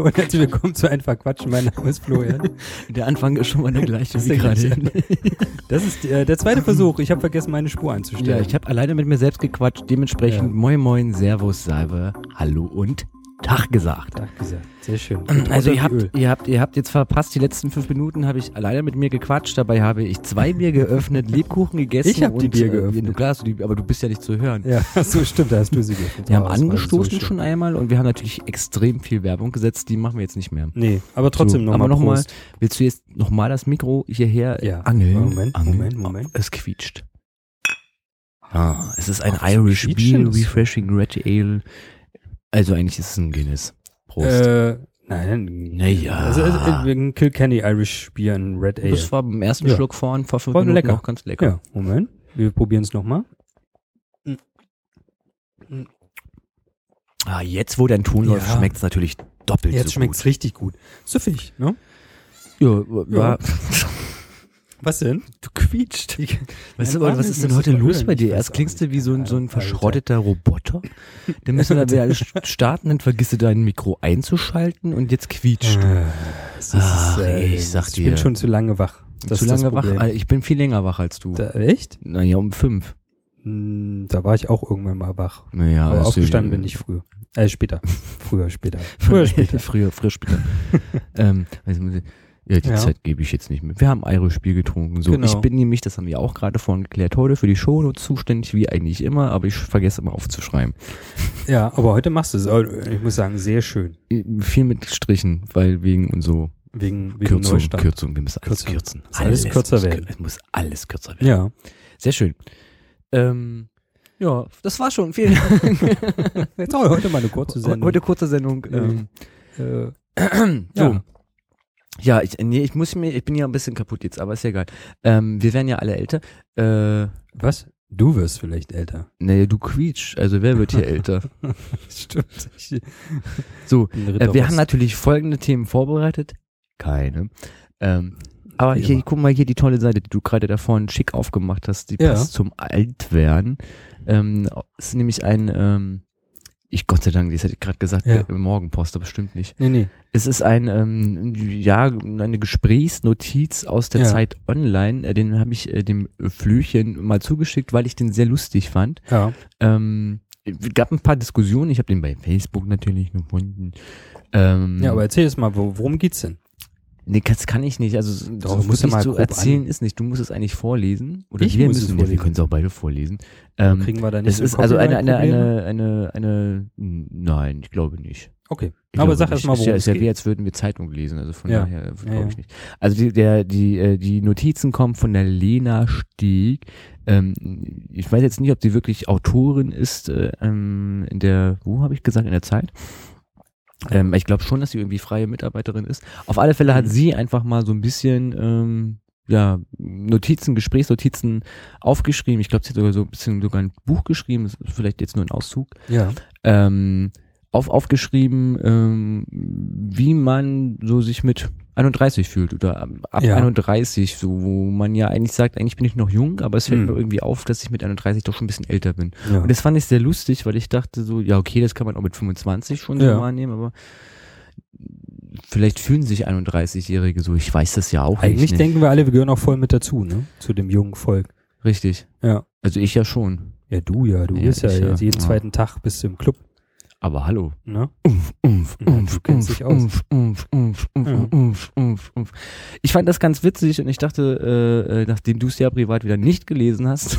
Hallo und herzlich willkommen zu Einfach Quatschen. Mein Name ist Florian. Der Anfang ist schon mal der gleiche Das ist wie der gerade. Das ist äh, der zweite Versuch. Ich habe vergessen, meine Spur Ja, einzustellen. ich habe alleine mit mir selbst gequatscht. Dementsprechend Ja. moin moin, servus, salve, hallo und Tag gesagt. Tag gesagt. Sehr schön. Also Butter ihr Öl. habt, ihr habt, ihr habt jetzt verpasst, die letzten fünf Minuten habe ich alleine mit mir gequatscht. Dabei habe ich zwei Bier geöffnet, Lebkuchen gegessen. Ich hab die Bier äh, geöffnet. du, klar, du die, aber du bist ja nicht zu hören. Ja, so stimmt, da hast du sie geöffnet. Wir haben Oh, angestoßen so schon einmal und wir haben natürlich extrem viel Werbung gesetzt. Die machen wir jetzt nicht mehr. Nee, aber trotzdem So, nochmal aber noch mal, Prost. willst du jetzt nochmal das Mikro hierher Ja. angeln? Moment, angeln. Moment, Moment. Es quietscht. Ah, es ist ein Ach, Irish Beer Refreshing Red Ale. Also eigentlich ist es ein Guinness. Prost. Äh, nein. Naja. Also, äh, wegen Kilkenny Irish Bier in Red Ale. das war beim ersten Ja. Schluck vorhin vor fünf Minuten lecker. noch ganz lecker. ja, Moment. Wir probieren es nochmal. Ah, jetzt, wo dein Ton läuft, Ja. schmeckt es natürlich doppelt Jetzt so gut. richtig gut. Süffig, ne? Ja, war, Was denn? du quietscht. Weißt du, Mann, was ich ist denn heute los hören. bei Ich dir? Erst klingst du wie so ein, so ein verschrotteter Roboter. Dann müssen wir wieder starten, dann vergisst du dein Mikro einzuschalten und jetzt quietscht du. Äh, es Ach, ich sag ich dir. bin schon zu lange wach. Das zu ist lange wach. Ich bin viel länger wach als du. Da, echt? Naja, um fünf. Hm, Da war ich auch irgendwann mal wach. Naja, Aber das- aufgestanden bin ich früher. Äh, später. Früher, später. Früher, später. früher, früher, später. ähm, also, ich- ja, die Ja. Zeit gebe ich jetzt nicht mehr. Wir haben Irish Bier getrunken. So, Genau. ich bin nämlich, das haben wir auch gerade vorhin geklärt, heute für die Show zuständig, wie eigentlich immer, aber ich vergesse immer aufzuschreiben. Ja, aber heute machst du es. Oh, Ich muss sagen, sehr schön. Viel mit Strichen, weil wegen und so Wegen, wegen Kürzung, Neustand. Kürzung, wir müssen alles Kürzer. kürzen. Muss alles kürzer werden. Es muss alles kürzer werden. Ja. Sehr schön. Ähm, ja, das war schon. Vielen Dank. Auch heute mal eine kurze Sendung. Heute kurze Sendung. Ähm, äh, so. ja. Ja, ich, nee, ich muss mir, ich bin ja ein bisschen kaputt jetzt, aber ist ja egal. Ähm, wir werden ja alle älter. Äh, Was? Du wirst vielleicht älter. naja, du quietsch, also wer wird hier älter? Stimmt. So, äh, wir haben natürlich folgende Themen vorbereitet. Keine. Ähm, aber Wie hier, immer. guck mal hier die tolle Seite, die du gerade da vorhin schick aufgemacht hast, die Ja. passt zum Altwerden. Ähm, ist nämlich ein, ähm, ich Gott sei Dank, das hätte ich gerade gesagt, Ja. äh, Morgenpost, aber bestimmt nicht. Nee, nee. Es ist ein, ähm, ja, eine Gesprächsnotiz aus der Ja. Zeit online. Äh, den habe ich äh, dem Flüchen mal zugeschickt, weil ich den sehr lustig fand. Ja. Ähm, es gab ein paar Diskussionen. Ich habe den bei Facebook natürlich gefunden. Ähm, Ja, aber erzähl jetzt mal, wo, worum geht's denn? Nee, das kann ich nicht. Also so, Doch, so musst du mal so erzählen an- ist nicht. Du musst es eigentlich vorlesen. Oder Ich wir muss es müssen, ja, wir vorlesen. können es auch beide vorlesen. Ähm, Kriegen wir da nicht es ist also eine, eine, eine, eine, eine, nein, ich glaube nicht. Okay. Ich aber sag erst mal, Ist ja, worum ist es ja wie, als würden wir Zeitung lesen, also von Ja. daher glaube Ja, ja. ich nicht. Also die, der, die, äh, die Notizen kommen von der Lena Stieg. Ähm, ich weiß jetzt nicht, ob sie wirklich Autorin ist, äh, ähm, in der, wo habe ich gesagt, in der Zeit? Ähm, ich glaube schon, dass sie irgendwie freie Mitarbeiterin ist. Auf alle Fälle hat Mhm. sie einfach mal so ein bisschen ähm, ja, Notizen, Gesprächsnotizen aufgeschrieben. Ich glaube, sie hat sogar so ein bisschen sogar ein Buch geschrieben, das ist vielleicht jetzt nur ein Auszug Ja. ähm, auf, aufgeschrieben, ähm, wie man so sich mit 31 fühlt oder ab Ja. 31, so wo man ja eigentlich sagt, eigentlich bin ich noch jung, aber es fällt Hm. mir irgendwie auf, dass ich mit 31 doch schon ein bisschen älter bin. ja. Und das fand ich sehr lustig, weil ich dachte so, ja okay, das kann man auch mit 25 schon so Ja. wahrnehmen, aber vielleicht fühlen sich 31-Jährige so, ich weiß das ja auch Eigentlich nicht. denken wir alle, wir gehören auch voll mit dazu, ne? Zu dem jungen Volk. Richtig. Ja. Also ich ja schon. Ja, du ja, du bist ja jetzt jeden zweiten Tag bist du im Club, Aber hallo. ne? Umf, umf, Ja, umf, kennst umf, umf, umf, umf, umf, Ja. umf, umf, umf. Ich fand das ganz witzig und ich dachte, äh, äh, nachdem du es ja privat wieder nicht gelesen hast,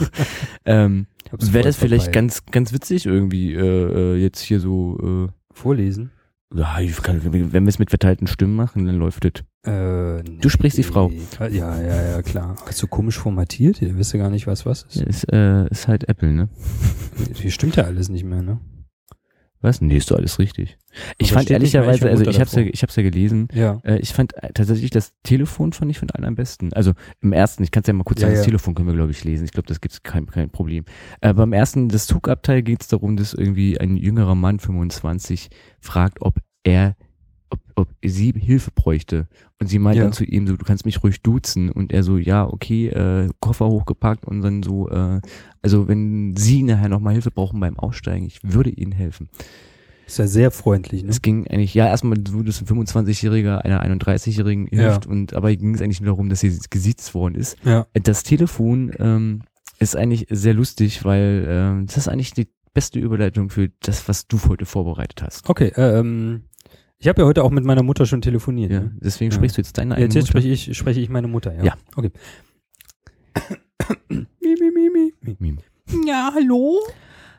ähm, wäre das vielleicht vorbei. ganz, ganz witzig irgendwie äh, äh, jetzt hier so. vorlesen. Äh, ja, ich kann, wenn wir es mit verteilten Stimmen machen, dann läuft das. Äh, Du sprichst die nee. Frau. Ja, ja, ja, klar. Hast du komisch formatiert? Ihr wisst ja gar nicht, was was ist. Ist, äh, ist halt Apple, ne? Hier stimmt ja alles nicht mehr, ne? Was? Nee, ist doch alles richtig. Ich Aber fand ehrlicherweise, also ich hab's ja, ich hab's ja gelesen, Ja. Äh, ich fand äh, tatsächlich das Telefon fand ich von allen am besten. Also im ersten, ich kann es ja mal kurz Ja, sagen, das ja. Telefon können wir glaube ich lesen. Ich glaube, das gibt's kein, kein Problem. Äh, beim ersten, das Zugabteil geht es darum, dass irgendwie ein jüngerer Mann, 25, fragt, ob er, ob, sie Hilfe bräuchte. Und sie meint Ja. dann zu ihm so, du kannst mich ruhig duzen. Und er so, ja, okay, äh, Koffer hochgepackt und dann so, äh, also wenn sie nachher nochmal Hilfe brauchen beim Aussteigen, ich würde ihnen helfen. Ist ja sehr freundlich, ne? Es ging eigentlich, ja, erstmal wurde es ein 25-Jähriger einer 31-Jährigen hilft und aber ging es eigentlich nur darum, dass sie gesiezt worden ist. Ja. Das Telefon ähm, ist eigentlich sehr lustig, weil ähm, das ist eigentlich die beste Überleitung für das, was du heute vorbereitet hast. Okay, äh, ähm, ich habe ja heute auch mit meiner Mutter schon telefoniert. Ja, ne? deswegen Ja. sprichst du jetzt deine Ja, eigene jetzt, jetzt Mutter. spreche ich, spreche ich meine Mutter, ja. Ja. Okay. mi, mi, mi, mi. Mim. Ja, hallo?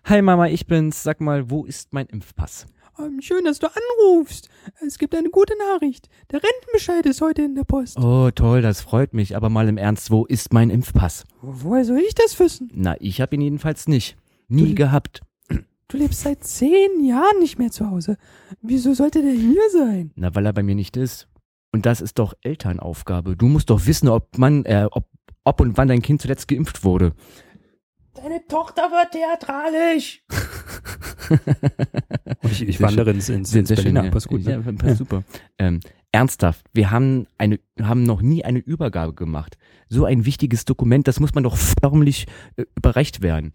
Hi Mama, ich bin's. Sag mal, wo ist mein Impfpass? Ähm, schön, dass du anrufst. Es gibt eine gute Nachricht. Der Rentenbescheid ist heute in der Post. Oh, toll, das freut mich. Aber mal im Ernst, wo ist mein Impfpass? Woher soll ich das wissen? Na, ich habe ihn jedenfalls nicht. Nie Du- gehabt. Du lebst seit zehn Jahren nicht mehr zu Hause. Wieso sollte der hier sein? Na, weil er bei mir nicht ist. Und das ist doch Elternaufgabe. Du musst doch wissen, ob man, äh, ob, ob und wann dein Kind zuletzt geimpft wurde. Deine Tochter wird theatralisch. Ich, ich wandere ins, ins, ins sehr schön. Berliner, Ja, ist gut. ja, Ne? passt super. Ähm, ernsthaft, wir haben eine, haben noch nie eine Übergabe gemacht. So ein wichtiges Dokument, das muss man doch förmlich äh, überreicht werden.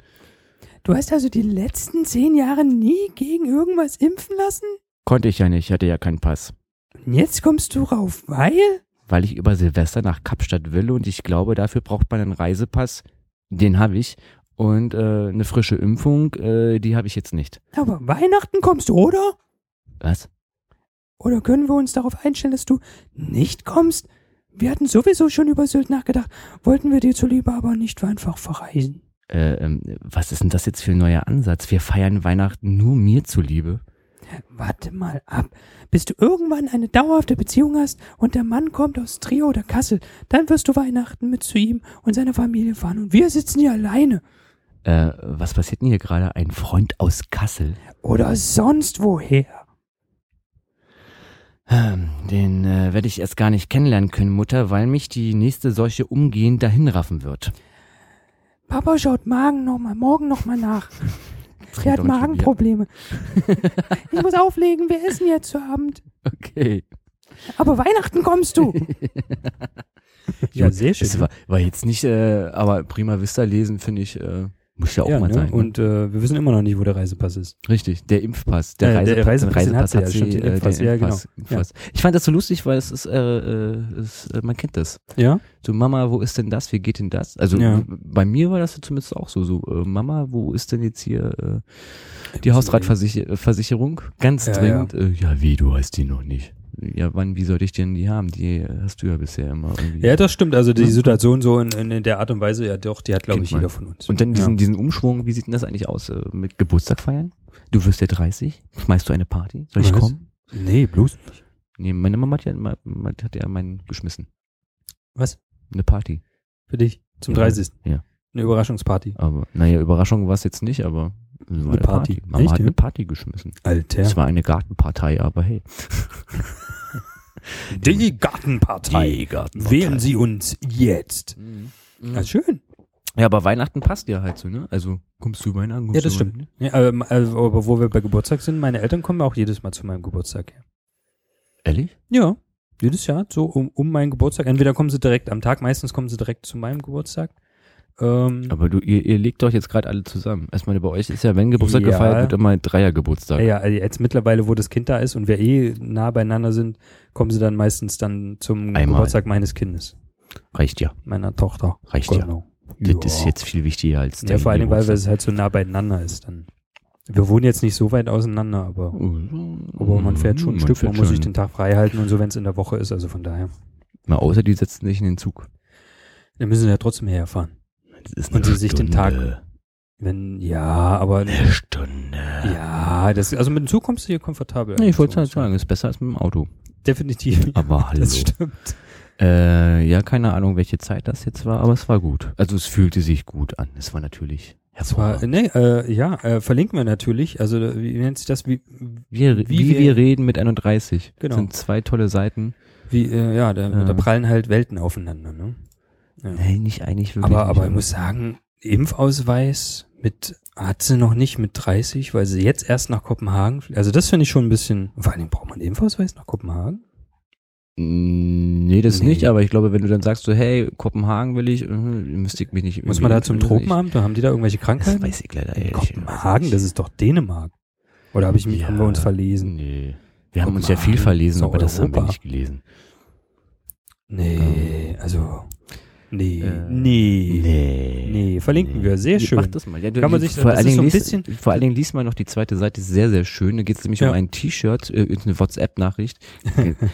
Du hast also die letzten zehn Jahre nie gegen irgendwas impfen lassen? Konnte ich ja nicht, ich hatte ja keinen Pass. Und jetzt kommst du rauf, weil? Weil ich über Silvester nach Kapstadt will und ich glaube, dafür braucht man einen Reisepass. Den habe ich. Und äh, eine frische Impfung, äh, die habe ich jetzt nicht. Aber Weihnachten kommst du, oder? Was? Oder können wir uns darauf einstellen, dass du nicht kommst? Wir hatten sowieso schon über Sylt nachgedacht, wollten wir dir zuliebe aber nicht einfach verreisen. Äh, ähm, was ist denn das jetzt für ein neuer Ansatz? Wir feiern Weihnachten nur mir zuliebe. Warte mal ab, bis du irgendwann eine dauerhafte Beziehung hast und der Mann kommt aus Trier oder Kassel, dann wirst du Weihnachten mit zu ihm und seiner Familie fahren und wir sitzen hier alleine. Äh, was passiert denn hier gerade? Ein Freund aus Kassel? Oder sonst woher. Ähm, Den äh, werde ich erst gar nicht kennenlernen können, Mutter, weil mich die nächste Seuche umgehend dahin raffen wird. Papa schaut Magen noch mal, morgen nochmal nach. Er hat Magenprobleme. ich muss auflegen, wir essen jetzt zu Abend. Okay. Aber Weihnachten kommst du. ja, sehr schön. Es war, war jetzt nicht, äh, aber Prima Vista lesen, finde ich, äh, muss ja auch ja, mal ne? sein. ne? Und äh, wir wissen immer noch nicht, wo der Reisepass ist. Richtig, der Impfpass. Der, Äh, der Reisepass, Reisepass, den hat sie ja, stimmt, den äh, Impfpass, den ja, genau. Impfpass, Impfpass. Ich fand das so lustig, weil es ist, äh, äh, es, äh, man kennt das. Ja? So, Mama, wo ist denn das? Wie geht denn das? Also Ja. bei mir war das zumindest auch so. So, äh, Mama, wo ist denn jetzt hier äh, die Hausratversicherung? Ganz Ja, dringend. Ja. Äh, ja, wie, du hast die noch nicht. Ja, wann, wie sollte ich denn die haben? Die hast du ja bisher immer irgendwie. Ja, das stimmt. Also die. Situation so in, in, der Art und Weise, ja doch, die hat, glaube ich, jeder von uns. Und dann diesen, ja. diesen Umschwung, wie sieht denn das eigentlich aus? Äh, mit Geburtstag feiern? Du wirst ja 30. Schmeißt du eine Party? Soll ich Was? kommen? Nee, bloß nicht. Nee, meine Mama hat ja, hat ja meinen geschmissen. Was? Eine Party. Für dich? Zum Ja. 30. Ja. Eine Überraschungsparty. Aber, naja, Überraschung war es jetzt nicht, aber war Eine Party. Mama Echt, hat ja? eine Party geschmissen. Alter. Es war eine Gartenpartei, aber hey. Die Gartenpartei. Gartenpartei. Wählen Sie uns jetzt. Mhm. Ja, schön. Ja, aber Weihnachten passt ja halt so, ne? Also kommst du Weihnachten? kommst Ja, das stimmt. Weihnachten? Ja, aber, also, aber wo wir bei Geburtstag sind, meine Eltern kommen auch jedes Mal zu meinem Geburtstag her. Ehrlich? Ja, jedes Jahr, so um, um meinen Geburtstag. Entweder kommen sie direkt am Tag, meistens kommen sie direkt zu meinem Geburtstag. Ähm, Aber du, ihr, ihr legt doch jetzt gerade alle zusammen. Erstmal bei euch ist ja, wenn Geburtstag Ja. gefeiert wird, immer ein Dreiergeburtstag. ja, also jetzt mittlerweile, wo das Kind da ist und wir eh nah beieinander sind, kommen sie dann meistens dann zum Einmal. Geburtstag meines Kindes, Reicht ja. meiner Tochter. Reicht ja. Genau. Das ist jetzt viel wichtiger als Ja, dein vor allem, weil es halt so nah beieinander ist dann. Wir wohnen jetzt nicht so weit auseinander, aber, aber man fährt schon ein Stück, man muss sich den Tag frei halten und so, wenn es in der Woche ist, also von daher. Mal außer die setzen sich in den Zug. Wir müssen ja trotzdem herfahren. Ist Und sie sich den. Tag- Wenn, ja, aber, Eine Stunde. ja, das, also mit dem Zug kommst du hier komfortabel. Nee, ich wollte So, halt sagen, ist besser als mit dem Auto. Definitiv. Aber hallo. Das stimmt. Äh, ja, keine Ahnung, welche Zeit das jetzt war, aber es war gut. Also es fühlte sich gut an. Es war natürlich Das war, nee, äh, ja, äh, verlinken wir natürlich. Also, wie nennt sich das? Wie, Wir, wie wie, wir- wir, reden mit 31. Genau. Das sind zwei tolle Seiten. wie, äh, ja, da, Ja. da prallen halt Welten aufeinander, ne? Ja. Nee, nicht eigentlich wirklich. Aber, nicht, aber ich muss sagen, Impfausweis mit, hat sie noch nicht mit 30, weil sie jetzt erst nach Kopenhagen, also das finde ich schon ein bisschen, vor allem braucht man einen Impfausweis nach Kopenhagen? Mm, Nee, das Nee. nicht, aber ich glaube, wenn du dann sagst so, hey, Kopenhagen will ich, äh, müsste ich mich nicht Muss man da zum. Tropenamt? Da haben die da irgendwelche Ich, das Krankheiten? weiß ich leider ehrlich. Kopenhagen, das ist doch Dänemark. Oder hab ich, mich- haben wir uns Ja, verlesen? Nee. Wir haben uns ja viel verlesen, aber das haben wir Europa. nicht gelesen. Nee, also. Nee, Äh, nee. Nee. Nee, verlinken wir. Sehr schön. Mach das mal. Ja, du, Kann man sich- vor, das allen Dingen so ein liest, bisschen- vor allen Dingen liest man noch die zweite Seite, ist sehr, sehr schön. Da geht es nämlich Ja. um ein T-Shirt, äh, eine WhatsApp-Nachricht.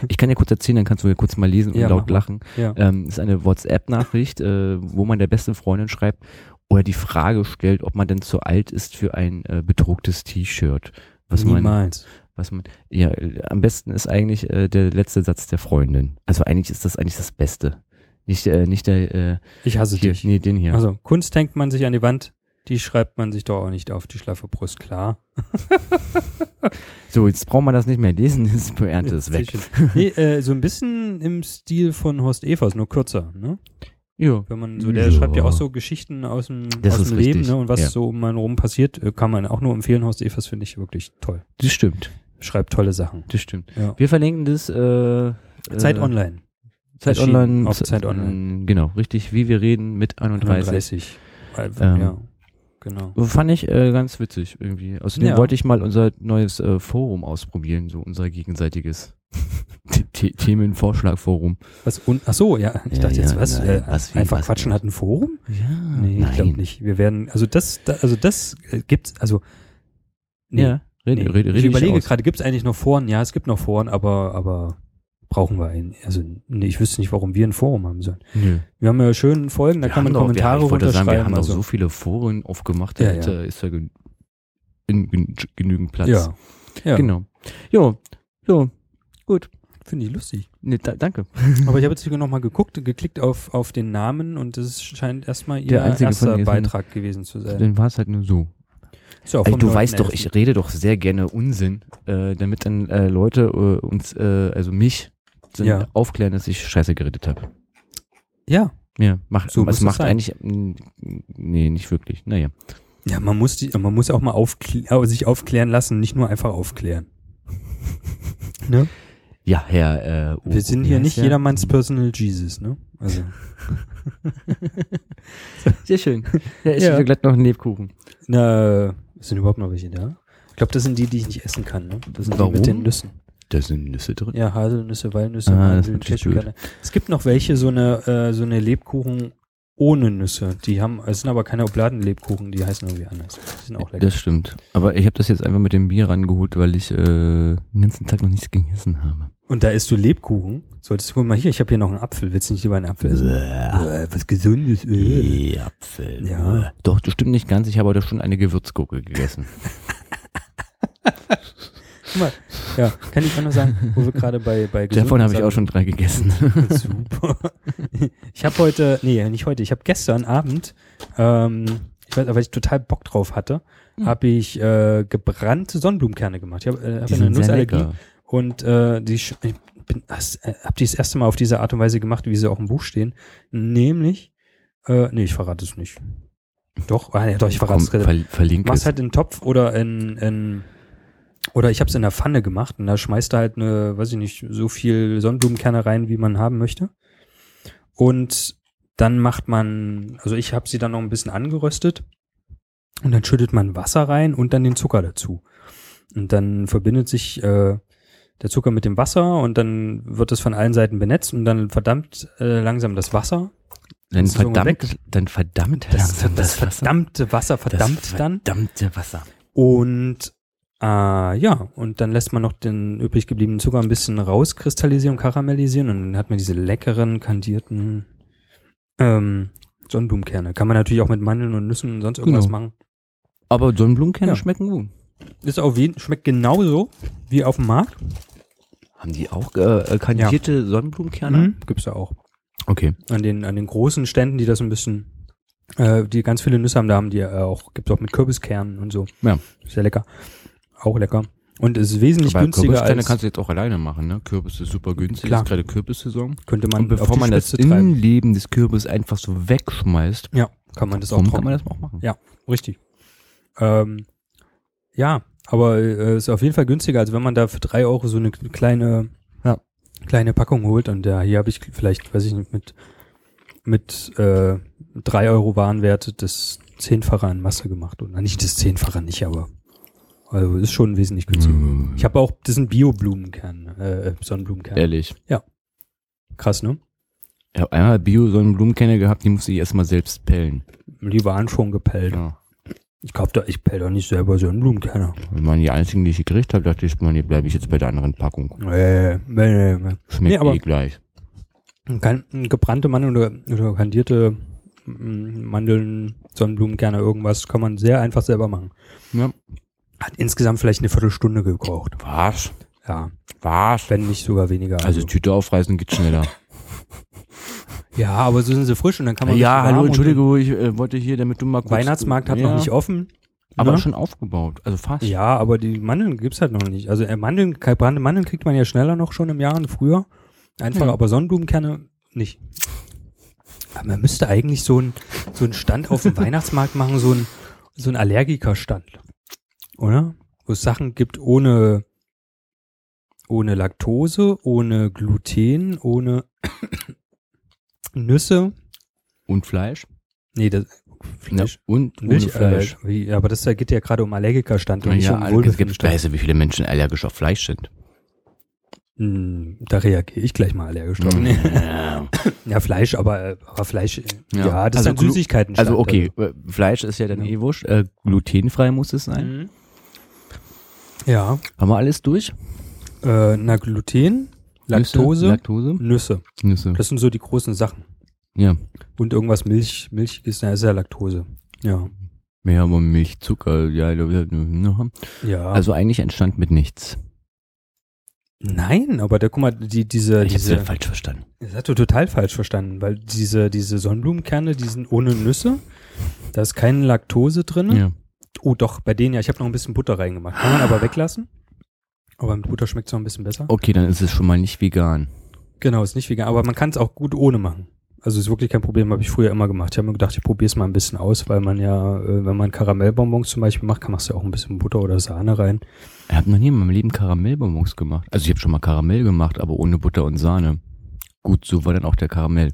ich kann ja kurz erzählen, dann kannst du ja kurz mal lesen und Ja, laut mal. lachen. Ja. Ähm, ist eine WhatsApp-Nachricht, äh, wo man der besten Freundin schreibt oder die Frage stellt, ob man denn zu alt ist für ein äh, bedrucktes T-Shirt. Was man, Niemals. was man, ja, äh, am besten ist eigentlich äh, der letzte Satz der Freundin. Also eigentlich ist das eigentlich das Beste. Nicht, äh, nicht der, äh, Ich hasse hier, dich. nee, den hier. Also, Kunst hängt man sich an die Wand, die schreibt man sich doch auch nicht auf die schlaffe Brust, klar. So, jetzt braucht man das nicht mehr lesen, das Pointe ist weg. nee, äh, so ein bisschen im Stil von Horst Evers, nur kürzer, ne? Ja. Wenn man so, der Ja. schreibt ja auch so Geschichten aus dem, Das aus dem Leben, richtig, ne? Und was ja. so um einen rum passiert, äh, kann man auch nur empfehlen. Horst Evers finde ich wirklich toll. Das stimmt, Schreibt tolle Sachen. das stimmt. Ja. Wir verlinken das, äh, Zeit äh, Online. Zeit Online. auf Zeit Online. Genau, richtig, wie wir reden mit 31. 31. Äh, Ähm, ja, genau. Fand ich äh, ganz witzig irgendwie. Außerdem Ja. wollte ich mal unser neues äh, Forum ausprobieren, so unser gegenseitiges The- Themenvorschlagforum. Was, und, ach so, ja. Ich Ja, dachte jetzt, ja, was? nein, äh, was, einfach was, quatschen was? hat ein Forum? Ja, Nee, ich glaube nicht. Wir werden, also das, da, also das äh, gibt's, also nee, Ja, rede, nee. rede, rede ich überlege gerade, gibt's eigentlich noch Foren? Ja, es gibt noch Foren, aber, aber brauchen wir einen. Also nee, ich wüsste nicht, warum wir ein Forum haben sollen. Nö. Wir haben ja schön Folgen, da Wir kann man doch- Kommentare wir, ich wollte sagen, wir haben Also, so viele Foren aufgemacht, da ja. ist ja, ist ja gen gen gen genügend Platz. ja, ja, Genau. Jo, jo, gut. finde ich lustig. Nee, da, danke. Aber ich habe jetzt noch mal geguckt, geklickt auf, auf den Namen und das scheint erstmal ihr Der erster Beitrag gewesen zu sein. Dann war es halt nur so. Ey, vom du weißt doch, 9.11.. ich rede doch sehr gerne Unsinn, äh, damit dann äh, Leute äh, uns, äh, also mich, dann Ja. aufklären, dass ich Scheiße geredet habe. Ja, Ja, macht, So es macht sein. eigentlich, nee, nicht wirklich. Naja. ja, man muss die, man muss auch mal aufklä sich aufklären lassen, nicht nur einfach aufklären. ne? Ja, Herr, äh, Wir sind hier nicht der? jedermanns Personal Jesus, ne? Also, Sehr schön. Ja, ich Ja. gleich noch einen Lebkuchen. na, sind überhaupt noch welche da? Ich glaube, das sind die, die ich nicht essen kann, ne? Das sind Warum? die mit den Nüssen. Da sind Nüsse drin. Ja, Haselnüsse, Walnüsse, Ah, Mandeln, Cashewkerne. Es gibt noch welche, so eine, äh, so eine Lebkuchen ohne Nüsse. Die haben, es sind aber keine Obladenlebkuchen, die heißen irgendwie anders. Die sind auch lecker. Das stimmt. Aber ich habe das jetzt einfach mit dem Bier rangeholt, weil ich äh, den ganzen Tag noch nichts gegessen habe. Und da isst du Lebkuchen. Solltest du guck mal hier, ich habe hier noch einen Apfel. Willst du nicht lieber einen Apfel essen? Äh, was Gesundes. Äh. Apfel. Ja. Doch, das stimmt nicht ganz. Ich habe heute schon eine Gewürzgurke gegessen. Guck mal, ja, kann ich auch noch sagen, wo wir gerade bei, bei Davon habe ich auch schon drei gegessen. Super. Ich habe heute, nee, nicht heute, ich habe gestern Abend, ähm, ich weiß, weil ich total Bock drauf hatte, Hm. habe ich äh, gebrannte Sonnenblumenkerne gemacht. Ich habe äh, hab eine Nussallergie und äh, die ich bin, äh, hab die das erste Mal auf diese Art und Weise gemacht, wie sie auch im Buch stehen. Nämlich, äh, nee, ich verrate es nicht. Doch, ah, ja, doch, ich verrate Komm, es gerade. ver verlinke Machst es. halt in den Topf oder in, in oder ich habe es in der Pfanne gemacht und da schmeißt du halt eine, weiß ich nicht, so viel Sonnenblumenkerne rein, wie man haben möchte. Und dann macht man, also ich habe sie dann noch ein bisschen angeröstet und dann schüttet man Wasser rein und dann den Zucker dazu. Und dann verbindet sich äh, der Zucker mit dem Wasser und dann wird es von allen Seiten benetzt und dann verdammt äh, langsam das Wasser. Dann das verdammt, dann verdammt Das, langsam das, Wasser. verdammte Wasser verdammt das dann. Verdammte Wasser. Und äh, ja, und dann lässt man noch den übrig gebliebenen Zucker ein bisschen rauskristallisieren und karamellisieren und dann hat man diese leckeren, kandierten ähm, Sonnenblumenkerne. Kann man natürlich auch mit Mandeln und Nüssen und sonst irgendwas Genau. machen. Aber Sonnenblumenkerne Ja. schmecken gut. Ist auf jeden schmeckt genauso wie auf dem Markt. Haben die auch äh, äh, kandidierte Sonnenblumenkerne? Mhm. Gibt's da auch. Okay. An den, an den großen Ständen, die das ein bisschen, äh, die ganz viele Nüsse haben, da haben die äh, auch, gibt's auch mit Kürbiskernen und so. Ja. Sehr lecker. Auch lecker. Und es ist wesentlich Aber günstiger Kürbiskerne als, kannst du jetzt auch alleine machen, ne? Kürbis ist super günstig, Klar. ist gerade Kürbissaison. könnte man Und bevor man das treiben. Innenleben des Kürbis einfach so wegschmeißt, Ja, kann man das auch kann man das auch machen? Ja. Richtig. Ähm, ja, aber äh, ist auf jeden Fall günstiger, als wenn man da für drei Euro so eine kleine, Ja. kleine Packung holt. Und ja, hier habe ich vielleicht, weiß ich nicht, mit mit äh, drei Euro Warenwert das Zehnfache an Masse gemacht. Oder nicht das Zehnfache nicht, aber Also ist schon wesentlich günstiger. Mhm. Ich habe auch, das sind Bio-Blumenkerne, äh, Sonnenblumenkerne. Ehrlich. Krass, ne? Ich habe einmal Bio-Sonnenblumenkerne gehabt, die musste ich erstmal selbst pellen. Die waren schon gepellt. Ja. Ich kauf da, ich pell doch nicht selber Sonnenblumenkerne. Wenn man die einzigen, die ich gekriegt habe, dachte ich, man, hier bleibe ich jetzt bei der anderen Packung. Nee, nee, nee. Schmeckt Nee, eh gleich. Kein, gebrannte Mandeln oder, oder kandierte Mandeln, Sonnenblumenkerne, irgendwas kann man sehr einfach selber machen. Ja. Hat insgesamt vielleicht eine Viertelstunde gekocht. Was? Ja, Was? wenn nicht sogar weniger. Also Tüte aufreißen geht schneller. ja, aber so sind sie frisch und dann kann man ja, hallo, Entschuldigung, ich äh, wollte hier, damit du mal kurz... Weihnachtsmarkt hat ja, noch nicht offen. Aber ne? schon aufgebaut, also fast. Ja, aber die Mandeln gibt's halt noch nicht. Also äh, Mandeln, gebrannte Mandeln kriegt man ja schneller noch schon im Jahr und früher. Einfach, Ja. aber Sonnenblumenkerne nicht. Aber man müsste eigentlich so ein so einen Stand auf dem Weihnachtsmarkt machen, so ein so ein Allergikerstand, oder? Wo es Sachen gibt ohne ohne Laktose, ohne Gluten, ohne Nüsse. Und Fleisch? Nee, das Fleisch. Ja, und Milch, ohne Fleisch. Äh, wie, aber das da geht ja gerade um Allergikerstand und nicht ja, um es gibt, Wohlbefindenstand. weißt du, wie viele Menschen allergisch auf Fleisch sind? Hm, Da reagiere ich gleich mal allergisch drauf. Nee. Ja. Ja, Fleisch, aber, äh, aber Fleisch, äh, Ja. ja, das Also ein Süßigkeiten. Also okay, äh, Fleisch ist ja dann Ja. eh wurscht. Äh, glutenfrei muss es sein. Mhm. Ja, Haben wir alles durch? äh, na Gluten, Laktose, Nüsse, Laktose? Nüsse. Nüsse. Das sind so die großen Sachen. Ja. Und irgendwas Milch, Milchiges, na, ist ja Laktose. Ja. Mehr aber Milch, Zucker, ja, ja, ja, ja. Ja. Also eigentlich entstand mit nichts. Nein, aber da, guck mal, die, diese, Ich hab's diese, ja falsch verstanden. das hast du total falsch verstanden, weil diese, diese Sonnenblumenkerne, die sind ohne Nüsse. Da ist keine Laktose drin. Ja. Oh, doch, bei denen ja. Ich habe noch ein bisschen Butter reingemacht. Kann man aber weglassen. Aber mit Butter schmeckt es noch ein bisschen besser. Okay, dann ist es schon mal nicht vegan. Genau, ist nicht vegan. Aber man kann es auch gut ohne machen. Also ist wirklich kein Problem, habe ich früher immer gemacht. Ich habe mir gedacht, ich probiere es mal ein bisschen aus, weil man ja, äh, wenn man Karamellbonbons zum Beispiel macht, kann man ja auch ein bisschen Butter oder Sahne rein. Ich habe noch nie in meinem Leben Karamellbonbons gemacht. Also ich habe schon mal Karamell gemacht, aber ohne Butter und Sahne. Gut, so war dann auch der Karamell.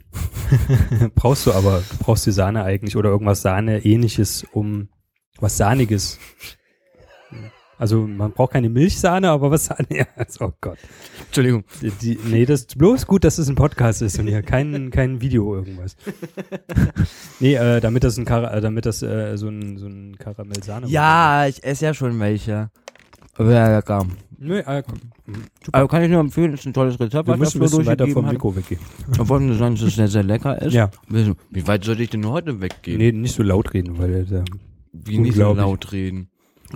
brauchst du aber, du brauchst die Sahne eigentlich oder irgendwas Sahne-ähnliches, um was Sahniges. Also man braucht keine Milchsahne, aber was Sahne, ja, also, oh Gott. Entschuldigung. Die, die, nee, das ist bloß gut, dass es ein Podcast ist und hier kein, kein Video irgendwas. nee, äh, damit das ein Kara äh, damit das äh, so ein, so ein Karamell-Sahne Ja, ich esse ja schon welche. Ja, lecker. Nö, äh, komm. Also kann ich nur empfehlen, ist ein tolles Rezept, wir was müssen ein bisschen weiter vom. Mikro weggehen. Obwohl mir sagen, dass es sehr, sehr lecker ist. Ja. Wie wie weit sollte ich denn heute weggehen? Nee, nicht so laut reden, weil äh, Wie nicht so laut reden.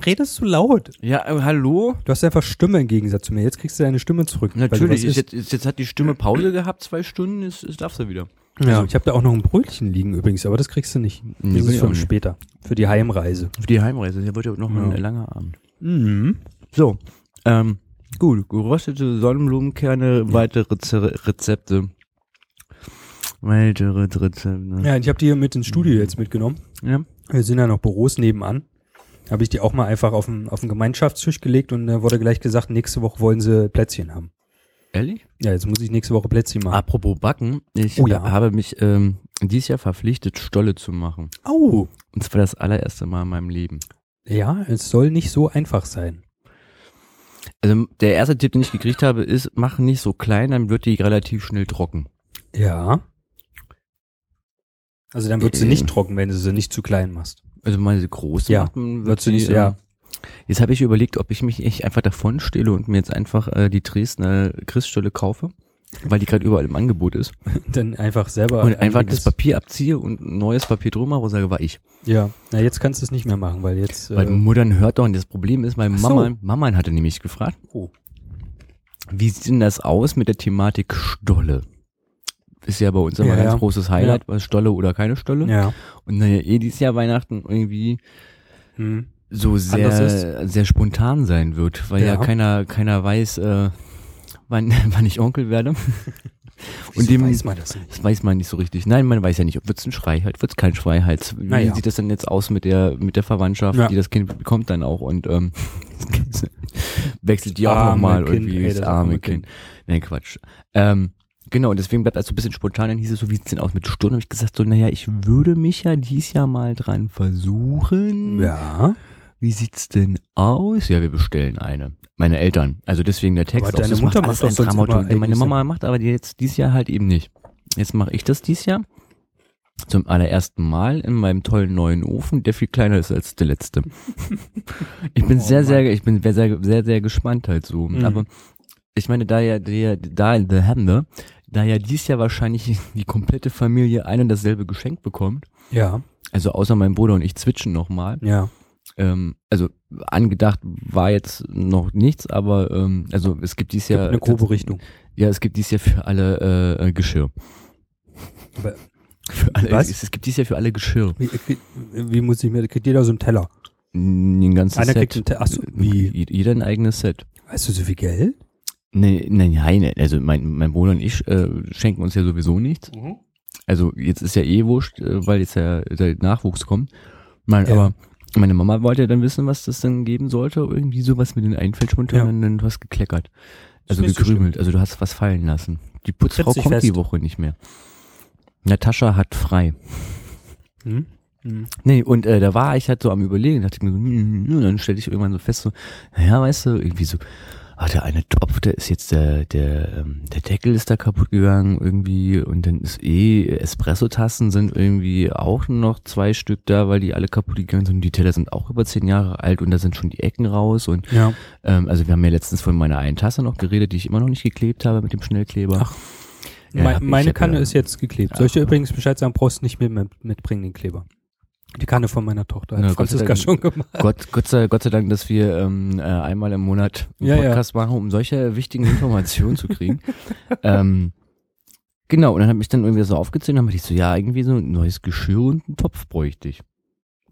redest du laut. Ja, äh, hallo? Du hast einfach Stimme im Gegensatz zu mir. Jetzt kriegst du deine Stimme zurück. Natürlich, ist jetzt, jetzt hat die Stimme Pause gehabt, zwei Stunden, ist, ist darfst du wieder. Ja, ich habe da auch noch ein Brötchen liegen übrigens, aber das kriegst du nicht. Nee, Das ist für später. Für die Heimreise. Für die Heimreise, hier wird ja noch mal Ja. ein langer Abend. Mhm. So, ähm, gut, geröstete Sonnenblumenkerne, weitere Ze Rezepte. Weitere Rezepte. Ja, ich habe die hier mit ins Studio jetzt mitgenommen. ja. Wir sind ja noch Büros nebenan. Habe ich die auch mal einfach auf den, auf den Gemeinschaftstisch gelegt und da wurde gleich gesagt, nächste Woche wollen sie Plätzchen haben. Ehrlich? Ja, jetzt muss ich nächste Woche Plätzchen machen. Apropos Backen, ich Oh ja. habe mich ähm, dieses Jahr verpflichtet, Stolle zu machen. Au! Und zwar das allererste Mal in meinem Leben. Ja, es soll nicht so einfach sein. Also der erste Tipp, den ich gekriegt habe, ist, mach nicht so klein, dann wird die relativ schnell trocken. Ja. Also dann wird sie Äh. nicht trocken, wenn du sie nicht zu klein machst. Also mal sie groß Ja, macht, wird sie nicht, ja. Jetzt habe ich überlegt, ob ich mich echt einfach davon stehle und mir jetzt einfach äh, die Dresdner Christstolle kaufe, weil die gerade überall im Angebot ist. Dann einfach selber. und einfach das Papier abziehe und neues Papier drum mache und sage, war ich. Ja, na jetzt kannst du es nicht mehr machen, weil jetzt. Weil Äh, Muttern hört doch und das Problem ist, meine so. Mama, Mama hatte nämlich gefragt, oh. wie sieht denn das aus mit der Thematik Stolle? Ist ja bei uns immer Ja, ein ganz ja. großes Highlight, was Stolle oder keine Stolle. Ja. Und naja, eh dieses Jahr Weihnachten irgendwie Hm. so sehr, sehr spontan sein wird, weil ja, keiner, keiner weiß, äh, wann, wann ich Onkel werde. Wieso Und dem, weiß man das nicht. das weiß man nicht so richtig. Nein, man weiß ja nicht, ob wird's ein Schrei halt, wird's kein Schrei halt. Wie Naja. sieht das denn jetzt aus mit der, mit der Verwandtschaft, Ja. die das Kind bekommt dann auch und, ähm, wechselt die auch nochmal Kind, irgendwie, ey, das arme arme Kind. Nee, Quatsch. Ähm, Genau, und deswegen bleibt also ein bisschen spontan, dann hieß es so, wie sieht's denn aus mit Stunden? Habe ich gesagt, so, naja, ich würde mich ja dies Jahr mal dran versuchen. Ja. wie sieht's denn aus? Ja, wir bestellen eine. Meine Eltern. Also deswegen der Text. Aber deine das Mutter macht macht ein sonst immer Meine Mama macht aber jetzt dieses Jahr halt eben nicht. Jetzt mache ich das dieses Jahr. Zum allerersten Mal in meinem tollen neuen Ofen, der viel kleiner ist als der letzte. ich bin Oh sehr, Mann. sehr, ich bin sehr, sehr, sehr, sehr gespannt halt so. Mhm. Aber ich meine, da ja, der, da, the Hände, da ja dies Jahr wahrscheinlich die komplette Familie ein und dasselbe Geschenk bekommt, Ja, also außer mein Bruder und ich zwitschen nochmal. ja. Ähm, also angedacht war jetzt noch nichts, aber ähm, also es gibt dies Gibt Jahr eine grobe Richtung. ja, es gibt dies Jahr für alle äh, äh, Geschirr. Aber Für alle, Was? Es, es gibt dies Jahr für alle Geschirr. wie, wie, wie muss ich mir, kriegt jeder so einen Teller? Ein ganzes Einer Set. kriegt ein Te- ach so, wie? Je- Jeder ein eigenes Set. Weißt du so viel Geld? Nee, nee, nein, also mein, mein Bruder und ich äh, schenken uns ja sowieso nichts. Mhm. Also jetzt ist ja eh wurscht, äh, weil jetzt ja der Nachwuchs kommt. Mein, Ja. Aber meine Mama wollte ja dann wissen, was das dann geben sollte. Irgendwie sowas mit den einfällt spontan Ja. und dann du hast gekleckert. Also nicht so gekrümelt. also du hast was fallen lassen. Die Putzfrau kommt die fest. Woche nicht mehr. Natascha hat frei. Hm? Hm. Nee, und äh, da war ich halt so am überlegen, dachte ich mir so, hm, hm, hm, und dann stellte ich irgendwann so fest, so, naja, weißt du, irgendwie so, ah, der eine Topf, der ist jetzt, der, der, ähm, der Deckel ist da kaputt gegangen irgendwie und dann ist eh, Espresso-Tassen sind irgendwie auch noch zwei Stück da, weil die alle kaputt gegangen sind und die Teller sind auch über zehn Jahre alt und da sind schon die Ecken raus und Ja. ähm, also wir haben ja letztens von meiner einen Tasse noch geredet, die ich immer noch nicht geklebt habe mit dem Schnellkleber. Ach, Ja, ich- meine Kanne ist jetzt geklebt. Soll ich dir übrigens Bescheid sagen, brauchst du nicht mit, mitbringen, den Kleber. Die Kanne von meiner Tochter hat sei Franziska Dank. schon gemacht. Gott, Gott, sei, Gott sei Dank, dass wir ähm, äh, einmal im Monat einen Ja, ja. Podcast machen, um solche wichtigen Informationen zu kriegen. ähm, genau, und dann habe ich dann irgendwie so aufgezählt und dann ich so, ja, irgendwie so ein neues Geschirr und einen Topf bräuchte ich.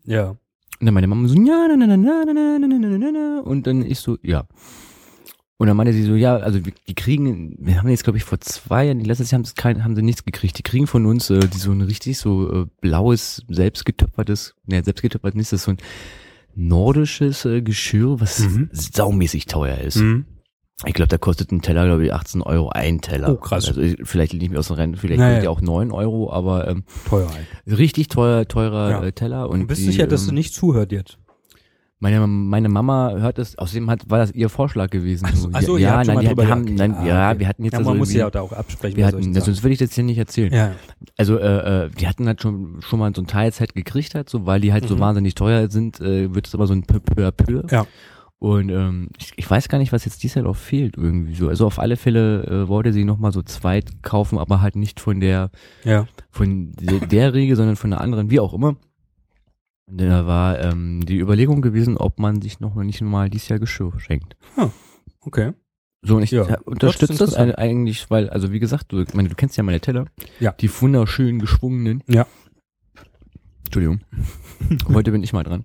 Ja. Und dann meine Mama so, ja, na, na, na, na, na, na, na, na, na, na, na. Und dann ich so, ja. Und dann meinte sie so, ja, also wir- die kriegen, wir haben jetzt, glaube ich, vor zwei Jahren, die letztes Jahr haben sie, kein, haben sie nichts gekriegt. Die kriegen von uns äh, die so ein richtig so äh, blaues, selbstgetöpfertes, ne, selbstgetöpfert nicht, das ist so ein nordisches äh, Geschirr, was Mhm. saumäßig teuer ist. Hm. Ich glaube, da kostet ein Teller, glaube ich, 18 Euro ein Teller. Oh, krass. Also ich- vielleicht liege ich mir aus dem Rennen, vielleicht Naja. kostet ja auch 9 Euro, aber ähm, Teuer halt. richtig teuer, teurer Ja. äh, Teller. Und Du bist die, sicher, dass ähm, du nicht zuhört jetzt? Meine, meine Mama hört es, außerdem hat, war das ihr Vorschlag gewesen. Ach so, ach so, ja, schon nein, die, haben, nein, Ah, ja, okay. wir hatten jetzt Ja, also man muss irgendwie- ja da auch absprechen. wir hatten, sonst Sachen. würde ich das hier nicht erzählen. ja. Also, äh, äh, die hatten halt schon, schon mal so ein Teilzeit gekriegt halt, so, weil die halt so Mhm. wahnsinnig teuer sind, äh, wird es aber so ein peu peu à peu. Ja. Und ähm, ich, ich weiß gar nicht, was jetzt dieses Jahr noch fehlt irgendwie so. Also auf alle Fälle äh, wollte sie nochmal so zweit kaufen, aber halt nicht von der, Ja. von der, der Riege, sondern von der anderen, wie auch immer. Und da war ähm, die Überlegung gewesen, ob man sich noch nicht mal dieses Jahr Geschirr schenkt. Okay. So, und ich Ja, unterstütze das das, eigentlich, weil, also wie gesagt, du, meine, du kennst ja meine Teller. Ja. Die wunderschön geschwungenen. Ja. Entschuldigung. Heute bin ich mal dran.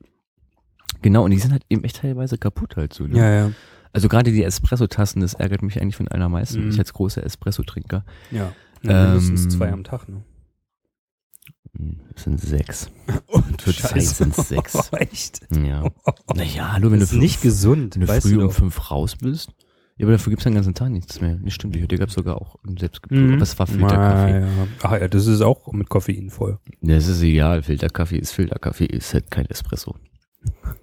Genau, und die sind halt eben echt teilweise kaputt halt so. Ne? Ja, ja. Also gerade die Espresso-Tassen, das ärgert mich eigentlich von allermeisten. Mhm. Ich als großer Espresso-Trinker. Ja. ja mindestens Ähm, zwei am Tag, ne? Das sind sechs. Und Zurzeit sind's sechs. Echt? Ja. Naja, hallo, wenn Das du ist nicht gesund, wenn du früh du um fünf raus bist. Ja, aber dafür gibt's den ganzen Tag nichts mehr. Nicht stimmt, heute gab's sogar auch selbst Mhm. Aber es war Filterkaffee. Ah, ja. Ach ja, das ist auch mit Koffein voll. Das ist egal. Filterkaffee ist Filterkaffee, ist halt kein Espresso.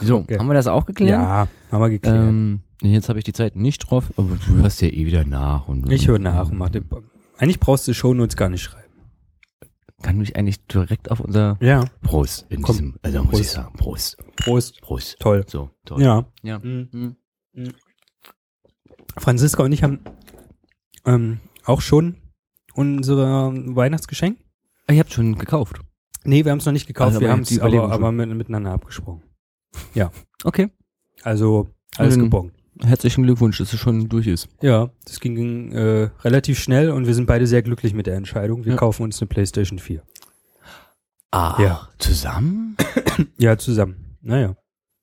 So, Okay. haben wir das auch geklärt? Ja, haben wir geklärt. Ähm, jetzt habe ich die Zeit nicht drauf, aber du hörst ja eh wieder nach. Und, ich höre nach und mach den. Eigentlich brauchst du Shownotes gar nicht schreiben. Kann mich eigentlich direkt auf unser Ja. Prost in Komm. diesem, also muss ich Prost. sagen, Prost, Prost. Prost. Toll. So, toll. Ja. Ja. Mhm. Hm. Franziska und ich haben ähm, auch schon unser Weihnachtsgeschenk. Ah, Ihr habt schon gekauft. Nee, wir haben es noch nicht gekauft, Also, wir haben es aber, aber mit, miteinander abgesprochen. Okay. Also alles dann- gebongt. Herzlichen Glückwunsch, dass es schon durch ist. Ja, das ging äh, relativ schnell und wir sind beide sehr glücklich mit der Entscheidung. Wir Ja. kaufen uns eine PlayStation 4. Ah, Ja. zusammen? Ja, zusammen. Naja.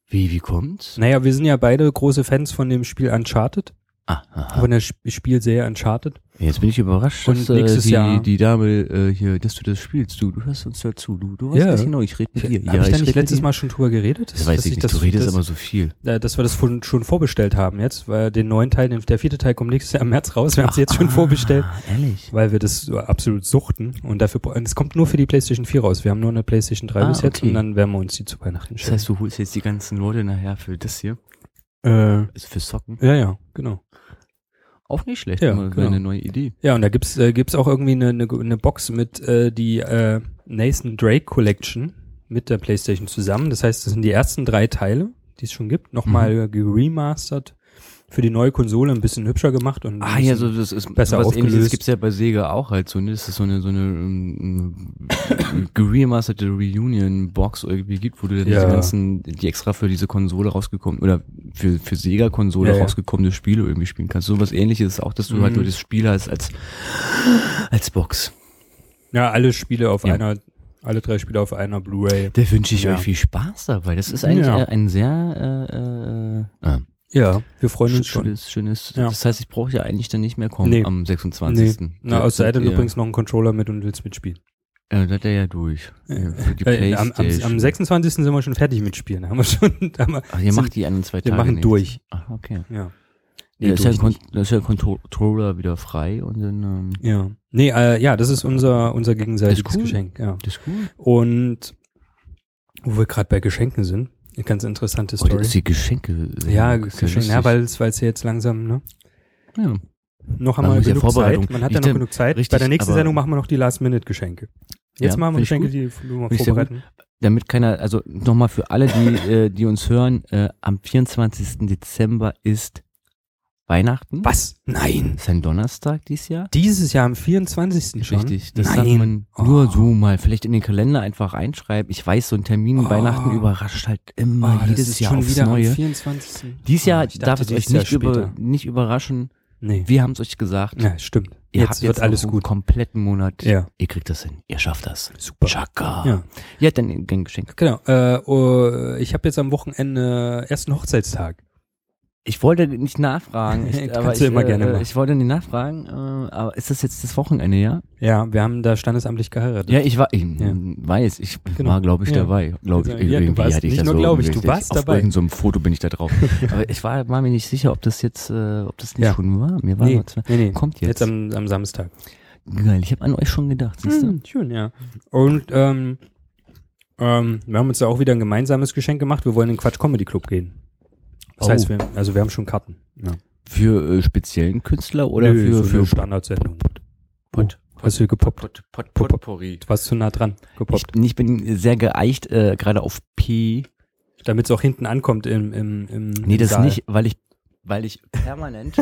Wie, wie kommt's? Naja, wir sind ja beide große Fans von dem Spiel Uncharted. Ah, aha. von der Sp Spielserie Uncharted. Jetzt bin ich überrascht, Und dass äh, nächstes die, Jahr- die Dame äh, hier, dass du das spielst. Du, du hörst uns dazu. Du, du weißt Ja. nicht genau, ich rede mit dir. Habe ich da nicht letztes. Mal schon drüber geredet? Das weiß ich nicht. du redest aber so viel. dass wir das von, schon vorbestellt haben jetzt, weil den neuen Teil, der vierte Teil kommt nächstes Jahr im März raus. Wir haben es jetzt schon vorbestellt, Ah, ehrlich? weil wir das so absolut suchten. Und dafür, es kommt nur für die PlayStation 4 raus. Wir haben nur eine PlayStation 3 Ah, bis jetzt okay. und dann werden wir uns die zu Weihnachten Das stellen. heißt, du holst jetzt die ganzen Leute nachher für das hier, äh, also für Socken. ja, ja, genau. Auch nicht schlecht, Ja, genau. eine neue Idee. Ja, und da gibt's äh, gibt's auch irgendwie eine, eine, eine Box mit äh, die äh, Nathan Drake Collection mit der PlayStation zusammen. Das heißt, das sind die ersten drei Teile, die es schon gibt, nochmal Mhm. geremastert für die neue Konsole, ein bisschen hübscher gemacht und Ah ja, so das ist besser was ähnliches aufgelöst. gibt's ja bei Sega auch halt so, ne? Das ist so eine so eine ähm, geremasterte Reunion Box irgendwie gibt, wo du dann Ja. diese ganzen die extra für diese Konsole rausgekommen oder für für Sega Konsole Ja, rausgekommene Spiele irgendwie spielen kannst. So was ähnliches ist auch, dass du Mhm. halt nur das Spiel hast als als Box. ja, alle Spiele auf einer, alle drei Spiele auf einer Blu-ray. Da wünsche ich euch viel Spaß dabei. Das ist eigentlich äh, ein sehr äh, äh, ah, Ja, wir freuen uns schon. schönes, schönes. Ja. Das heißt, ich brauche ja eigentlich dann nicht mehr kommen Nee. am 26. Na, aus sei denn, du bringst noch einen Controller mit und willst mitspielen. Ja, das hat er ja durch. Ja, für die Äh, am, am, am 26. sind wir schon fertig mit Spielen. Haben wir schon, haben wir, Ach, ihr sind- macht die an zwei wir Tagen machen nicht. durch. Ach, okay. ja. Ja, ist ja, Kon ist ja Controller wieder frei und dann, ähm, Ja. Nee, äh, ja, das ist unser, unser gegenseitiges Das ist cool. Geschenk, ja. das ist cool. Und wo wir gerade bei Geschenken sind, eine ganz interessante Heute Story. ist die Geschenke. ja, Geschenke, ja, weil es jetzt langsam, ne? ja. Noch Man einmal ja genug. Zeit. Man hat ja noch genug Zeit. richtig, bei der nächsten Sendung machen wir noch die Last-Minute-Geschenke. Jetzt Ja, machen wir Geschenke, die wir vorbereiten. Damit keiner, also nochmal für alle, die, äh, die uns hören, äh, am 24. Dezember ist Weihnachten. Was? Nein. Ist ein Donnerstag dieses Jahr? Dieses Jahr am 24. schon? Richtig, das Nein. sagt man Oh. nur so mal. Vielleicht in den Kalender einfach reinschreiben. Ich weiß, so ein Termin Oh. Weihnachten überrascht halt Oh, immer das jedes Jahr schon aufs wieder Neue. am 24. Dieses Oh, Jahr ich dachte, darf es euch nicht, über, nicht überraschen. Nee. Wir haben es euch gesagt. Ja, stimmt. Ihr jetzt habt wird jetzt alles gut. kompletten Monat. Ja. Ihr kriegt das hin. Ihr schafft das. Super. Chaka. Ja. Ja, dann ein Geschenk. Genau. Äh, oh, ich habe jetzt am Wochenende ersten Hochzeitstag. Ich wollte nicht nachfragen. Ich, Kannst aber du ich, immer äh, gerne machen. Ich wollte nicht nachfragen. Äh, aber ist das jetzt das Wochenende, ja? Ja, wir haben da standesamtlich geheiratet. Ja, ich war, ich Ja. weiß, ich Genau. war, glaube ich, Ja. dabei. Glaub ich, Ja, du irgendwie warst hatte ich nicht das nur, so glaub ich, du warst Auf dabei. irgendeinem so einem Foto bin ich da drauf. aber ich war, war mir nicht sicher, ob das jetzt, äh, ob das nicht schon war. Mir war nee, zwei- nee, nee. kommt jetzt. Jetzt am, am Samstag. Geil, ich habe an euch schon gedacht, siehst du? Hm, schön, ja. Und ähm, ähm, wir haben uns da auch wieder ein gemeinsames Geschenk gemacht. Wir wollen in den Quatsch Comedy Club gehen. Das Oh. heißt, wir, also wir haben schon Karten. Ja. Für äh, speziellen Künstler oder Nö, für, so für eine Standardsendung. Pot, Hast du gepoppt? Pot, Pot, Potpourri? Du warst zu nah dran Ich, gepoppt. ich bin sehr geeicht, äh, gerade auf P. Damit es auch hinten ankommt im, im, im Nee, das Saal. nicht, weil ich, weil ich permanent,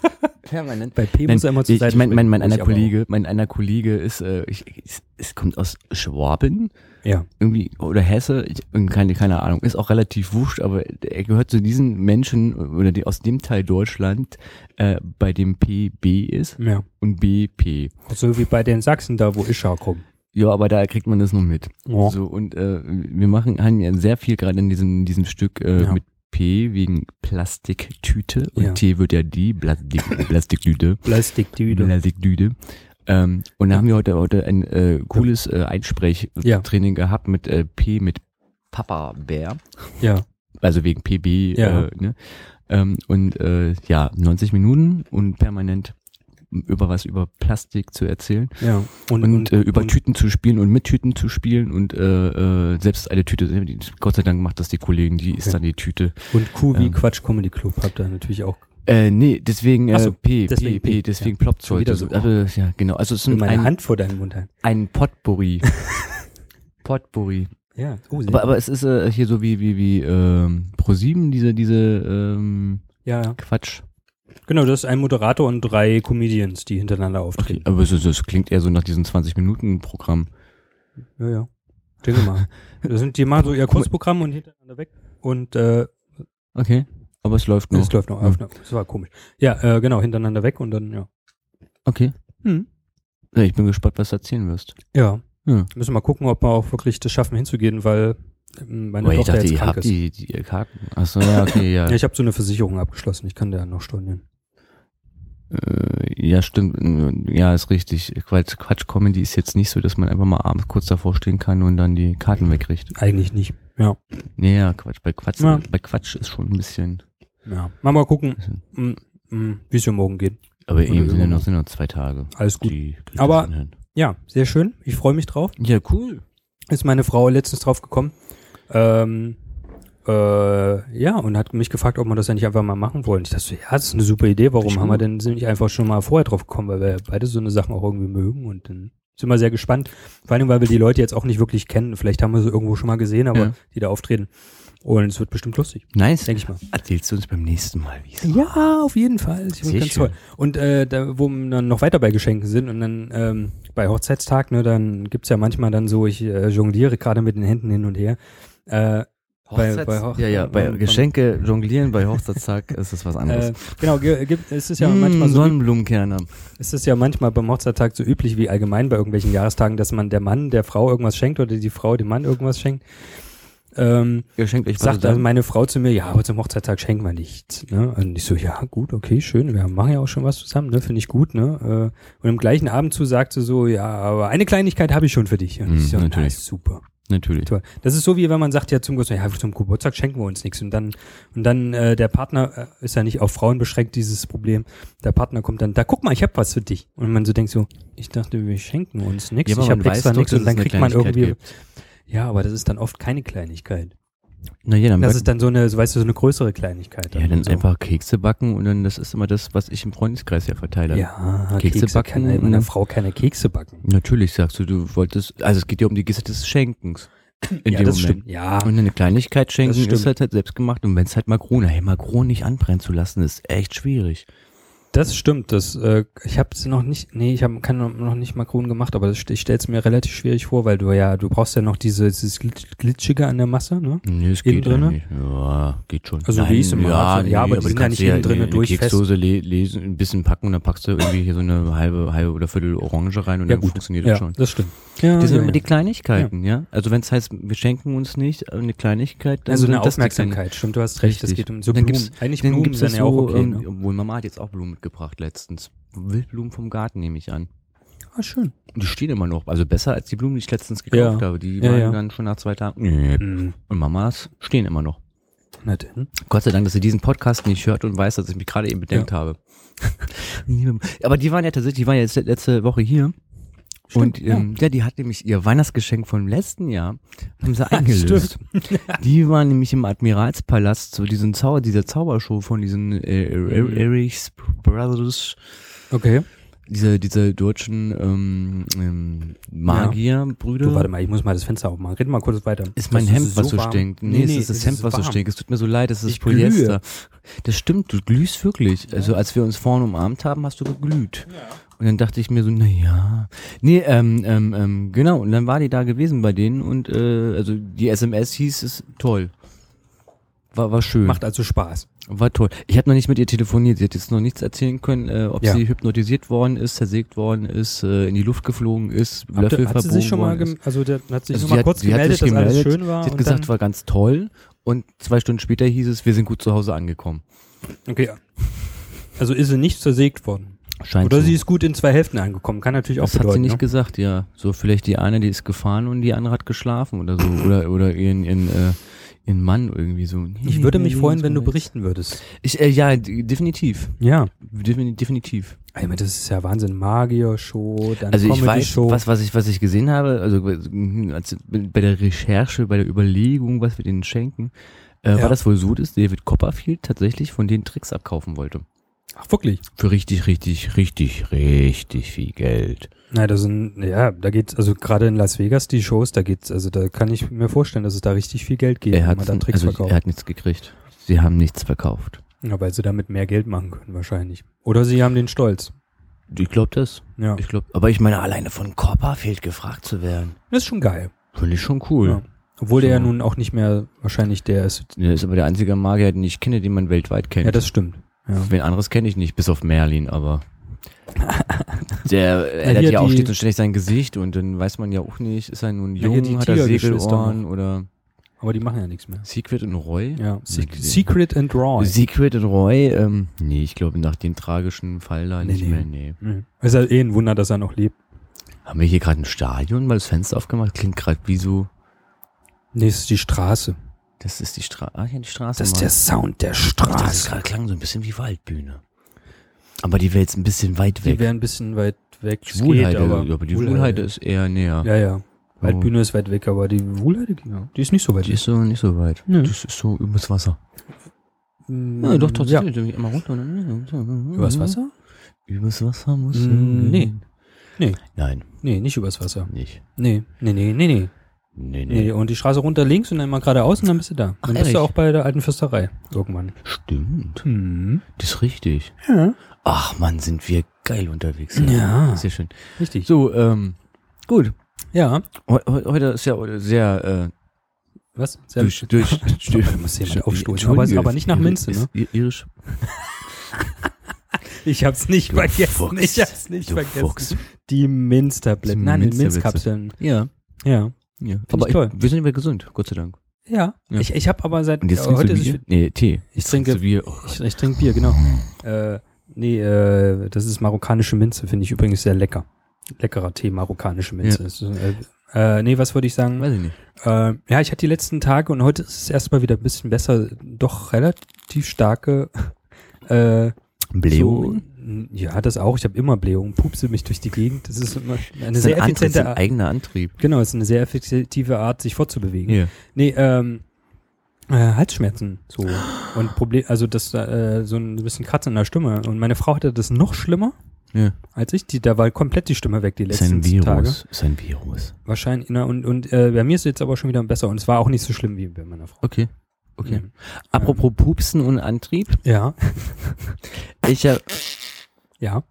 permanent Bei P Nein, muss er immer zur ich, Seite ich mein, mein, mein einer ich Kollege, mein einer Kollege ist, äh, ich, es, es kommt aus Schwaben. Ja. irgendwie, oder Hesse, ich, keine, keine Ahnung, ist auch relativ wurscht, aber er gehört zu diesen Menschen, oder die aus dem Teil Deutschland, äh, bei dem PB ist ja. und BP. So wie bei den Sachsen da, wo ich herkomme. Ja, aber da kriegt man das noch mit. Ja. So, und äh, wir machen, haben ja sehr viel gerade in diesem, diesem Stück äh, Ja. mit P wegen Plastiktüte und Ja. T wird ja die Plastik, Plastiktüte. Plastiktüte. Plastiktüte. Ähm, und da haben wir heute, heute ein äh, cooles äh, Einsprechtraining gehabt mit äh, P mit Papa Bär, Ja. also wegen PB. Ja. Äh, ne? ähm, und äh, ja, 90 Minuten und permanent über was über Plastik zu erzählen Ja. und, äh, über und- Tüten zu spielen und mit Tüten zu spielen und äh, äh, selbst eine Tüte, Gott sei Dank macht das die Kollegen, die ist Okay. dann die Tüte. Und Q wie Ähm. Quatsch Comedy Club habt ihr natürlich auch. Äh, nee, deswegen äh, so, P, deswegen P, P, P, deswegen ja. ploppt Schon wieder heute. so. Also, ja, genau. Also es ist ein, meine ein, Hand vor deinen Mund halten. ein Potpourri. Potpourri. Ja. Oh, Aber, aber es ist äh, hier so wie wie wie ähm, Pro7 diese diese ähm, ja, ja. Quatsch. Genau, das ist ein Moderator und drei Comedians, die hintereinander Okay, auftreten. aber es, es klingt eher so nach diesem 20 Minuten Programm. Ja, ja. Denke mal. Das sind, die machen so ihr Kurzprogramm und hintereinander weg. Und äh, Okay, aber es läuft noch. es läuft noch. Ja. auf. Das war komisch. Ja, äh, genau, hintereinander weg und dann, ja. Okay. Hm. Ja, ich bin gespannt, was du erzählen wirst. Ja. Ja. Müssen wir mal gucken, ob wir auch wirklich das schaffen hinzugehen, weil ähm, meine Aber Tochter dachte, jetzt krank ist. die, die Karten. Achso, ja, okay, ja. Ja, ich habe so eine Versicherung abgeschlossen. Ich kann da noch stornieren. Äh, ja, stimmt. Ja, ist richtig. Quatsch, Quatsch Comedy ist jetzt nicht so, dass man einfach mal abends kurz davor stehen kann und dann die Karten wegkriegt. Eigentlich nicht. Ja. Nee, ja, Quatsch. Bei Quatsch, Ja. bei Quatsch ist schon ein bisschen. Ja. Mal mal gucken, mm, mm, wie es mir morgen geht. Aber Oder eben sind ja noch, sind noch zwei Tage. Alles gut. Aber-. Ja, sehr schön. Ich freue mich drauf. Ja, cool. Ist meine Frau letztens drauf gekommen. Ähm, äh, ja, und hat mich gefragt, ob wir das ja nicht einfach mal machen wollen. Ich dachte so, ja, das ist eine super Idee. Warum haben wir denn sind nicht einfach schon mal vorher drauf gekommen, weil wir beide so eine Sachen auch irgendwie mögen und dann sind wir sehr gespannt. Vor allem, weil wir die Leute jetzt auch nicht wirklich kennen. Vielleicht haben wir sie irgendwo schon mal gesehen, aber Ja. die da auftreten. Und es wird bestimmt lustig, Nice. denke ich mal. Erzählst du uns beim nächsten Mal, wie es? Ja, auf jeden Fall. Ist ganz schön. toll. Und äh, da, wo wir dann noch weiter bei Geschenken sind und dann ähm, bei Hochzeitstag, ne, dann gibt's ja manchmal dann so, ich äh, jongliere gerade mit den Händen hin und her. Äh, Bei- Hochzeits- bei Hoch- ja, ja, bei Geschenke jonglieren, bei Hochzeitstag ist das was anderes. äh, genau, ge- gibt, es ist ja Mm, manchmal so, Sonnenblumenkerne. es ist ja manchmal beim Hochzeitstag so üblich wie allgemein bei irgendwelchen Jahrestagen, dass man der Mann der Frau irgendwas schenkt oder die Frau dem Mann irgendwas schenkt. Ähm, Ihr schenkt euch sagt zusammen. meine Frau zu mir, ja, aber zum Hochzeitstag schenken wir nichts. Ne? Und ich so, ja, gut, okay, schön, wir machen ja auch schon was zusammen, ne? finde ich gut. Ne? Äh, Und im gleichen Abendzug sagt sie so, ja, aber eine Kleinigkeit habe ich schon für dich. Und Mhm, ich so, na, natürlich. ist super. Natürlich. Toll. Das ist so wie wenn man sagt ja zum Geburtstag, ja, zum Geburtstag schenken wir uns nichts und dann und dann äh, der Partner äh, ist ja nicht auf Frauen beschränkt dieses Problem. Der Partner kommt dann, da guck mal, ich habe was für dich und man so denkt so, ich dachte, wir schenken uns nichts, Ja, ich habe extra nichts und dann kriegt man irgendwie gibt. Ja, aber das ist dann oft keine Kleinigkeit. Na ja, dann, Das ist dann so eine, so, weißt du, so eine größere Kleinigkeit. ja, dann so. einfach Kekse backen und dann das ist immer das, was ich im Freundeskreis ja verteile. ja, Kekse Kekse, backen kann meiner dann- Frau keine Kekse backen. Natürlich sagst du, du wolltest, also es geht ja um die Geste des Schenkens. In ja, dem das Moment. stimmt. Ja, Und eine Kleinigkeit schenken ist halt, halt selbst gemacht. Und wenn es halt Makronen, hey, Makronen nicht anbrennen zu lassen, ist echt schwierig. Das stimmt. Das, äh, ich habe es noch nicht, nee, ich habe noch nicht Makronen gemacht, aber das, ich stelle es mir relativ schwierig vor, weil du ja, du brauchst ja noch diese, dieses Glitsch- Glitschige an der Masse, ne? Nee, es geht drinne? Ja, geht schon. Also wie ich's immer ja, hatte. Ja, aber die du sind ja nicht innen drinne eine durchfest. Keksdose le lesen, ein bisschen packen und dann packst du irgendwie hier so eine halbe, halbe oder Viertel Orange rein und Ja, dann gut. funktioniert Ja, das schon. das stimmt. Ja, Das sind immer die Kleinigkeiten, ja. Also wenn es heißt, wir schenken uns nicht, aber eine Kleinigkeit, dann Also eine das Aufmerksamkeit, stimmt, du hast recht. Es Richtig. geht um so Dann Blumen. gibt's- Eigentlich Dann Blumen gibt's sind das ja auch okay. ähm, Ne? obwohl Mama hat jetzt auch Blumen mitgebracht letztens. Wildblumen vom Garten nehme ich an. Ah, schön. Die stehen immer noch. Also besser als die Blumen, die ich letztens gekauft Ja. habe. Die Ja, waren ja. dann schon nach zwei Tagen. Nee. Mhm. Und Mamas stehen immer noch. Na denn. Gott sei Dank, dass sie diesen Podcast nicht hört und weiß, dass ich mich gerade eben bedenkt habe. Aber die waren ja tatsächlich, die waren ja jetzt letzte Woche hier. Stimmt, und ähm, ja. die hat nämlich ihr Weihnachtsgeschenk vom letzten Jahr, haben sie eingelöst. Die waren nämlich im Admiralspalast, so diesen Zauber, dieser Zaubershow von diesen äh, Mhm. Erichs Brothers, Okay. diese, diese deutschen ähm, ähm, Magierbrüder. Du, warte mal, ich muss mal das Fenster aufmachen. Red mal kurz weiter. Ist mein Das Hemd, was so warm. stinkt. Nee, es ist das Hemd, was so stinkt. Es tut mir so leid, es ist Ich glühe. Polyester. Das stimmt, du glühst wirklich. Also als wir uns vorhin umarmt haben, hast du geglüht. Und dann dachte ich mir so, na ja. Nee, ähm, ähm, ähm, genau. Und dann war die da gewesen bei denen und äh, also die SMS hieß es toll. War, war schön. Macht also Spaß. War toll. Ich habe noch nicht mit ihr telefoniert. Sie hat jetzt noch nichts erzählen können, äh, ob Ja. sie hypnotisiert worden ist, zersägt worden ist, äh, in die Luft geflogen ist, Habt Löffel hat sie sich schon mal, ist. also der hat sich Also mal hat- kurz gemeldet, dass alles gemeldet, schön war. Sie hat und gesagt, war ganz toll. Und zwei Stunden später hieß es, wir sind gut zu Hause angekommen. okay. Also ist sie nicht zersägt worden. Scheint Oder so. sie ist gut in zwei Hälften angekommen. Kann natürlich auch das hat sie nicht ne? gesagt, ja. So vielleicht die eine, die ist gefahren und die andere hat geschlafen oder so. Oder oder ihren, ihren, äh, ihren Mann irgendwie so. Ich würde mich freuen, wenn du berichten würdest. Ich, äh, ja, definitiv. Ja. Defini- Definitiv. Ich meine, das ist ja Wahnsinn. Magier-Show, dann Also ich weiß, was, was ich, was ich gesehen habe, also äh, als, bei der Recherche, bei der Überlegung, was wir denen schenken, äh, Ja. war das wohl so, dass David Copperfield tatsächlich von denen Tricks abkaufen wollte. Ach, wirklich? Für richtig, richtig, richtig, richtig viel Geld. Na, da sind, ja, da geht's, also gerade in Las Vegas, die Shows, da geht's, also da kann ich mir vorstellen, dass es da richtig viel Geld geht, Er wenn hat, man dann Tricks also, verkauft. er hat nichts gekriegt. Sie haben nichts verkauft. Ja, weil sie damit mehr Geld machen können, wahrscheinlich. Oder sie haben den Stolz. Ich glaube das. Ja. Ich glaube, aber ich meine, alleine von Copperfield gefragt zu werden, Das ist schon geil. finde ich schon cool. Ja. Obwohl der ja So. nun auch nicht mehr wahrscheinlich der ist. Der ist aber der einzige Magier, den ich kenne, den man weltweit kennt. Ja, das stimmt. Ja. Wen anderes kenne ich nicht, bis auf Merlin, aber der, er hier ja auch stets und ständig sein Gesicht und dann weiß man ja auch nicht, ist er nun jung, die hat er Segelohren oder aber die machen ja nichts mehr. Secret und Roy? Ja, Se. Secret and Raw. Secret und Roy, ähm, nee, ich glaube nach dem tragischen Fall da Nee, nicht nee. mehr, nee. Mhm. Ist ja eh ein Wunder, dass er noch lebt. Haben wir hier gerade ein Stadion, weil das Fenster aufgemacht? Klingt gerade wie so, Nee, es ist die Straße. Das ist die Straße, ah, ja, die Straße. Das ist der Sound der Das ist Straße. gerade klang so ein bisschen wie Waldbühne. Aber die wäre jetzt ein bisschen weit Die weg. wäre ein bisschen weit weg. Schwulheide, geht, aber, aber die Schwulheide ist eher näher. Ja, ja. Waldbühne ist weit weg, aber die Wuhlheide, ja, die ist nicht so weit Die weg. ist so nicht so weit. Nö. Das ist so übers Wasser. Mm, Ja, doch, tatsächlich. Ja. Immer runter. Übers Wasser? Übers Wasser muss Mm, nee. Nee. Nein, Nee, nicht übers Wasser. nicht. Nee, nee, nee, nee, nee. Nee, nee. Nee, und die Straße runter links und dann mal geradeaus und dann bist du da. Ach, dann bist du ehrlich? auch bei der alten Fürsterei. Irgendwann. Stimmt. Hm. Das ist richtig. Ja. Ach man, sind wir geil unterwegs. Ja. Sehr schön. Richtig. So, ähm, gut. Ja. Heu- heu- Heute ist ja sehr, äh, Was? Sehr durch, durch, Da muss jemand aufstoßen. Aber, aber nicht nach Minze, ne? Irisch. Ich hab's nicht Du vergessen. Fuchs. Ich hab's nicht Du vergessen. Fuchs. Die Minztabletten. Nein, die. Minzkapseln. Ja. Ja. Ja. ich Aber toll. wir sind immer gesund, Gott sei Dank. Ja. Ja. Ich, ich habe aber seit Und jetzt äh, heute du Bier? es, Nee, Tee. Ich trinke- Bier. Oh. ich, ich trinke Bier, genau. Äh, nee, äh, das ist marokkanische Minze, finde ich übrigens sehr lecker. Leckerer Tee, marokkanische Minze. Ja. Ist, äh, äh, nee, was wollte ich sagen? Weiß ich nicht. Äh, ja, ich hatte die letzten Tage und heute ist es erstmal wieder ein bisschen besser. Doch relativ starke äh, Blähungen? So, ja, das auch. Ich habe immer Blähungen, pupse mich durch die Gegend. Das ist immer eine ist sehr ein, Antrieb, effiziente ist ein Art. eigener Antrieb. Genau, es ist eine sehr effektive Art, sich fortzubewegen. Ja. Nee, ähm, äh, Halsschmerzen so und Problem, also das äh, so ein bisschen Kratzen in der Stimme. Und meine Frau hatte das noch schlimmer Ja. als ich. Die, da war komplett die Stimme weg die Ist letzten ein Virus. Tage. Ist ein Virus. Wahrscheinlich. Na, und und äh, bei mir ist es jetzt aber schon wieder besser und es war auch nicht so schlimm wie bei meiner Frau. Okay. Okay. Mhm. Apropos Pupsen und Antrieb. Ja, Ich hab, ja.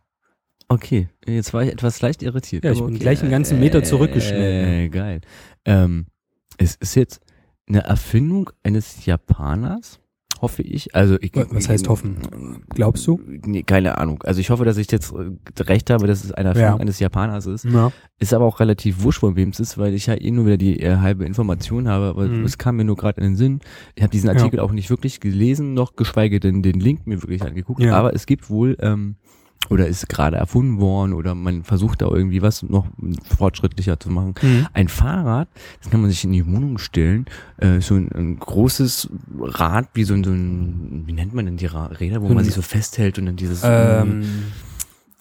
okay, jetzt war ich etwas leicht irritiert. Ja, ich bin okay. gleich einen ganzen Meter zurückgeschnellt. Äh, geil. Ähm, es ist jetzt eine Erfindung eines Japaners, hoffe ich. Also ich, Was heißt hoffen? Glaubst du? Nee, keine Ahnung. Also ich hoffe, dass ich jetzt äh, recht habe, dass es eine Erfindung Ja. eines Japaners ist. Ja. Ist aber auch relativ wurscht, von wem es ist, weil ich ja eh nur wieder die äh, halbe Information habe, aber Mhm. es kam mir nur gerade in den Sinn. Ich habe diesen Ja. Artikel auch nicht wirklich gelesen, noch geschweige denn den Link mir wirklich angeguckt. Ja. Aber es gibt wohl, ähm, oder ist gerade erfunden worden, oder man versucht da irgendwie was noch fortschrittlicher zu machen. Mhm. Ein Fahrrad, das kann man sich in die Wohnung stellen, äh, so ein, ein großes Rad, wie so ein, so ein, wie nennt man denn die Räder, wo So man ein- sich so festhält und dann dieses, Ähm,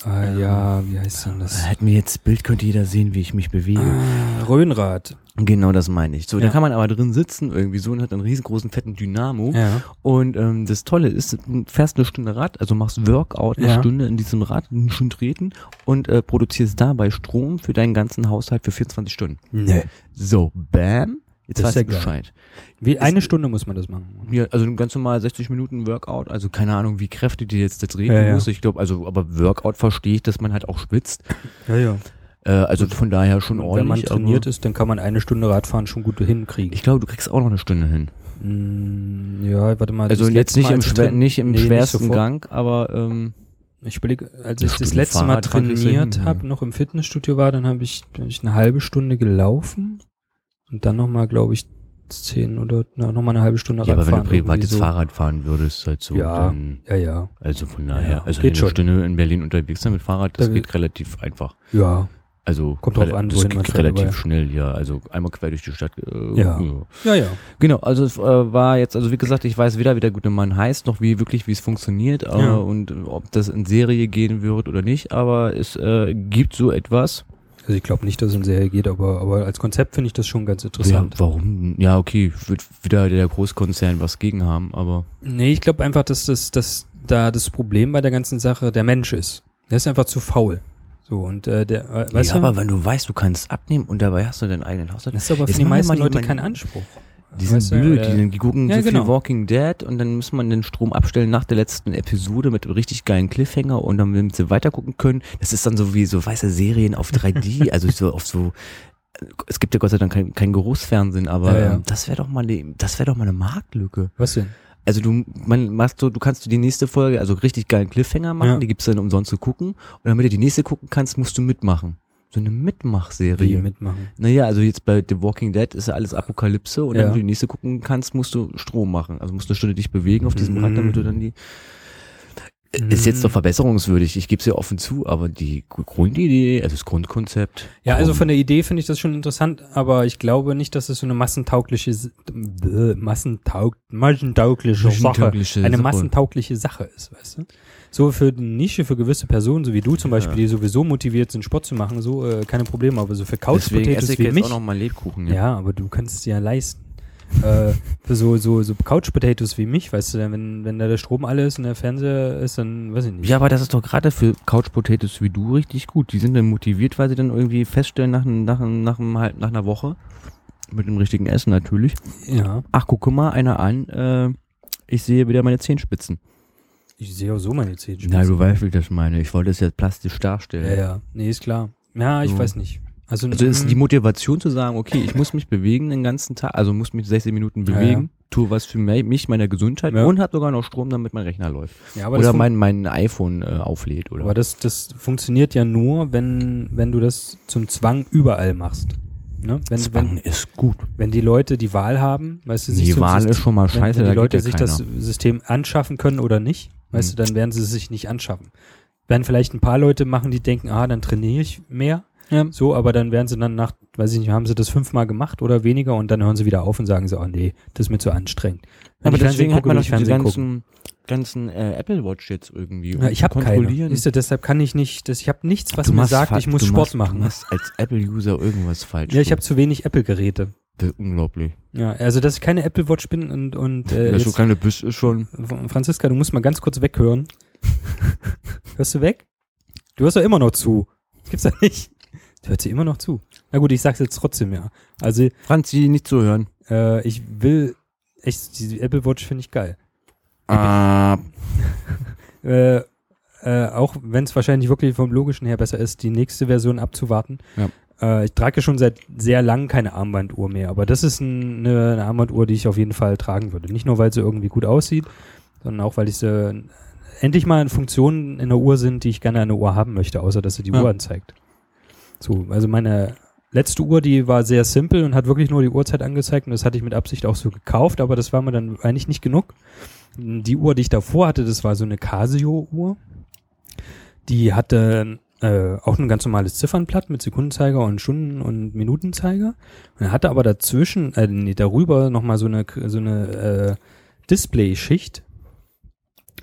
äh, ja, wie heißt denn das? Hätten wir jetzt Bild, könnte jeder sehen, wie ich mich bewege. Ah, Röhnrad. Genau das meine ich. So, da Ja. kann man aber drin sitzen irgendwie so und hat einen riesengroßen fetten Dynamo. Ja. Und ähm, das Tolle ist, du fährst eine Stunde Rad, also machst Workout eine Ja. Stunde in diesem Rad, eine Stunde treten und äh, produzierst dabei Strom für deinen ganzen Haushalt für 24 Stunden. Nee. So, bam. Jetzt Das ist weißt ja du. Bescheid. Wie, eine Stunde muss man das machen. Ja, also ein ganz normal 60 Minuten Workout, also keine Ahnung, wie Kräfte die jetzt jetzt reden Ja, ja. muss. Ich glaube, also aber Workout verstehe ich, dass man halt auch schwitzt. Ja, ja. Äh, also von daher schon Und ordentlich. wenn man trainiert ist, dann kann man eine Stunde Radfahren schon gut hinkriegen. Ich glaube, du kriegst auch noch eine Stunde hin. Mm, ja, warte mal. Also das jetzt letzte nicht Mal, im, train- nicht im Nee, nicht schwersten sofort. Gang, aber ähm, Ich überlege, als ich das Stunde letzte Mal Fahrradfahren kriegst du trainiert ja. habe, noch im Fitnessstudio war, dann habe ich, ich eine halbe Stunde gelaufen und dann nochmal, glaube ich, zehn oder na, nochmal eine halbe Stunde ja, aber wenn du Radfahren. privat irgendwie jetzt so. Fahrrad fahren würdest, halt so, Ja. dann, Ja, ja, also von daher, ja, also eine schon. Stunde in Berlin unterwegs sein mit Fahrrad, das Da- geht relativ einfach. ja. Also Kommt drauf an, das geht relativ aber- schnell, ja. Also einmal quer durch die Stadt. Äh, Ja. Ja, ja. Genau, also es äh, war jetzt, also wie gesagt, ich weiß weder, wie der gute Mann heißt, noch wie wirklich, wie es funktioniert äh, Ja. und äh, ob das in Serie gehen wird oder nicht, aber es äh, gibt so etwas. Also ich glaube nicht, dass es in Serie geht, aber, aber als Konzept finde ich das schon ganz Ja, interessant. warum? Ja, okay, wird wieder der Großkonzern was gegen haben, aber Nee, ich glaube einfach, dass das, dass da das Problem bei der ganzen Sache der Mensch ist. Der ist einfach zu faul. So, und äh, der, äh, weißt ja, du, aber wenn du weißt, du kannst abnehmen und dabei hast du deinen eigenen Haushalt. das ist aber für die meisten Leute kein Anspruch. Die sind Weißt du, blöd, äh, die, die gucken ja, so genau. viel Walking Dead und dann muss man den Strom abstellen nach der letzten Episode mit einem richtig geilen Cliffhanger und dann, damit sie weitergucken können. Das ist dann so wie so weiße Serien auf 3D, also so auf so es gibt ja Gott sei Dank kein, kein Geruchsfernsehen, aber Ja, ja. ähm, das wäre doch mal eine, das wäre doch mal eine Marktlücke. Was denn? Also du, man machst so, du kannst die nächste Folge, also richtig geilen Cliffhanger machen, die gibt's dann umsonst zu gucken und damit du die nächste gucken kannst, musst du mitmachen. So eine Mitmachserie. Wie mitmachen. Naja, also jetzt bei The Walking Dead ist ja alles Apokalypse und Ja. wenn du die nächste gucken kannst, musst du Strom machen. Also musst du eine Stunde dich bewegen auf diesem Mhm. Rad, damit du dann die. Ist jetzt doch verbesserungswürdig, ich gebe es ja offen zu, aber die Grundidee, also das Grundkonzept. Ja, also von der Idee finde ich das schon interessant, aber ich glaube nicht, dass es so eine massentaugliche, äh, massentaug, massentaugliche Sache, Massentaugliche eine Sache. massentaugliche Sache ist, weißt du? So für eine Nische, für gewisse Personen, so wie du zum Beispiel, die sowieso motiviert sind, Sport zu machen, so äh, keine Probleme, aber so für Couch Deswegen esse ich wie jetzt mich, auch noch mal Lebkuchen. ja. aber du kannst es dir ja leisten. äh, für so, so, so Couch Potatoes wie mich, weißt du, wenn, wenn da der Strom alle ist und der Fernseher ist, dann weiß ich nicht. Ja, aber das ist doch gerade für Couch Potatoes wie du richtig gut. Die sind dann motiviert, weil sie dann irgendwie feststellen nach, einem- nach, nach, einem halb- nach einer Woche, mit dem richtigen Essen natürlich, Ja, ach guck mal, einer an, äh, ich sehe wieder meine Zehenspitzen. Ich sehe auch so meine Zähne. Na, du weißt, wie ich das meine. Ich wollte es jetzt plastisch darstellen. Ja, ja. Nee, ist klar. Ja, ich So. weiß nicht. Also, Also ist mm, die Motivation zu sagen, okay, ich muss mich bewegen den ganzen Tag, also muss mich 16 Minuten Ja, bewegen, tue was für mich, meine Gesundheit Ja. und habe sogar noch Strom, damit mein Rechner läuft. ja, aber das oder mein, mein iPhone äh, auflädt, oder? Aber das, das funktioniert ja nur, wenn, wenn du das zum Zwang überall machst. Ne? Wenn, Zwang wenn, ist gut. wenn die Leute die Wahl haben, weißt du, sich Die Wahl System, ist schon mal wenn, scheiße, wenn da die Leute ja sich das keiner. System anschaffen können oder nicht, weißt Hm. du, dann werden sie es sich nicht anschaffen. Werden vielleicht ein paar Leute machen, die denken, ah, dann trainiere ich mehr. Ja. So, aber dann werden sie dann nach, weiß ich nicht, haben sie das fünfmal gemacht oder weniger und dann hören sie wieder auf und sagen so, oh nee, das ist mir zu anstrengend. Wenn Aber deswegen hat gucke, man will doch ich diese Fernsehen gucken. ganzen, ganzen äh, Apple Watch jetzt irgendwie. Ja, ich habe keine. Siehst du, deshalb kann ich nicht, das, ich habe nichts, was Du mir sagt, ich muss Sport machst, machen. Du machst als Apple-User irgendwas falsch. Ja, ich habe zu wenig Apple-Geräte. Das ist unglaublich. Ja, also dass ich keine Apple Watch bin und und äh, Dass du keine bist, ist schon. Franziska, du musst mal ganz kurz weghören. Hörst du weg? Du hörst doch immer noch zu. Das gibt's ja nicht. Du hörst dir immer noch zu. Na gut, ich sag's jetzt trotzdem ja. Also Franzi, nicht zuhören. äh, ich will echt diese Apple Watch finde ich geil. Ah, Äh, äh, auch wenn es wahrscheinlich wirklich vom logischen her besser ist, die nächste Version abzuwarten. Ja. Äh, ich trage schon seit sehr lang keine Armbanduhr mehr, aber das ist ein, eine, eine Armbanduhr, die ich auf jeden Fall tragen würde. Nicht nur, weil sie irgendwie gut aussieht, sondern auch, weil ich sie endlich mal Funktionen in der Uhr sind, die ich gerne an der Uhr haben möchte, außer dass sie die Ja. Uhr anzeigt. So, also meine letzte Uhr, die war sehr simpel und hat wirklich nur die Uhrzeit angezeigt und das hatte ich mit Absicht auch so gekauft, aber das war mir dann eigentlich nicht genug. Die Uhr, die ich davor hatte, das war so eine Casio-Uhr. Die hatte äh, auch ein ganz normales Ziffernblatt mit Sekundenzeiger und Stunden- und Minutenzeiger. Und hatte aber dazwischen, äh, nee, darüber nochmal so eine, so eine äh, Display-Schicht.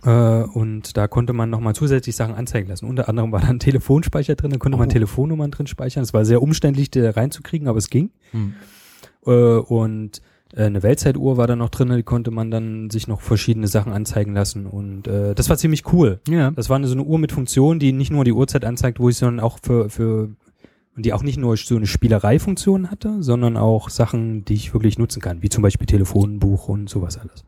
Äh, und da konnte man nochmal zusätzlich Sachen anzeigen lassen. Unter anderem war da ein Telefonspeicher drin, da konnte man Oh. Telefonnummern drin speichern. Es war sehr umständlich, da reinzukriegen, aber es ging. hm. Äh, und äh, eine Weltzeituhr war da noch drin, die konnte man dann sich noch verschiedene Sachen anzeigen lassen. Und äh, das war ziemlich cool. Ja. Das war eine, so eine Uhr mit Funktion, die nicht nur die Uhrzeit anzeigt, wo ich, sondern auch für, für und die auch nicht nur so eine Spielerei-Funktion hatte, sondern auch Sachen, die ich wirklich nutzen kann, wie zum Beispiel Telefonbuch und sowas alles.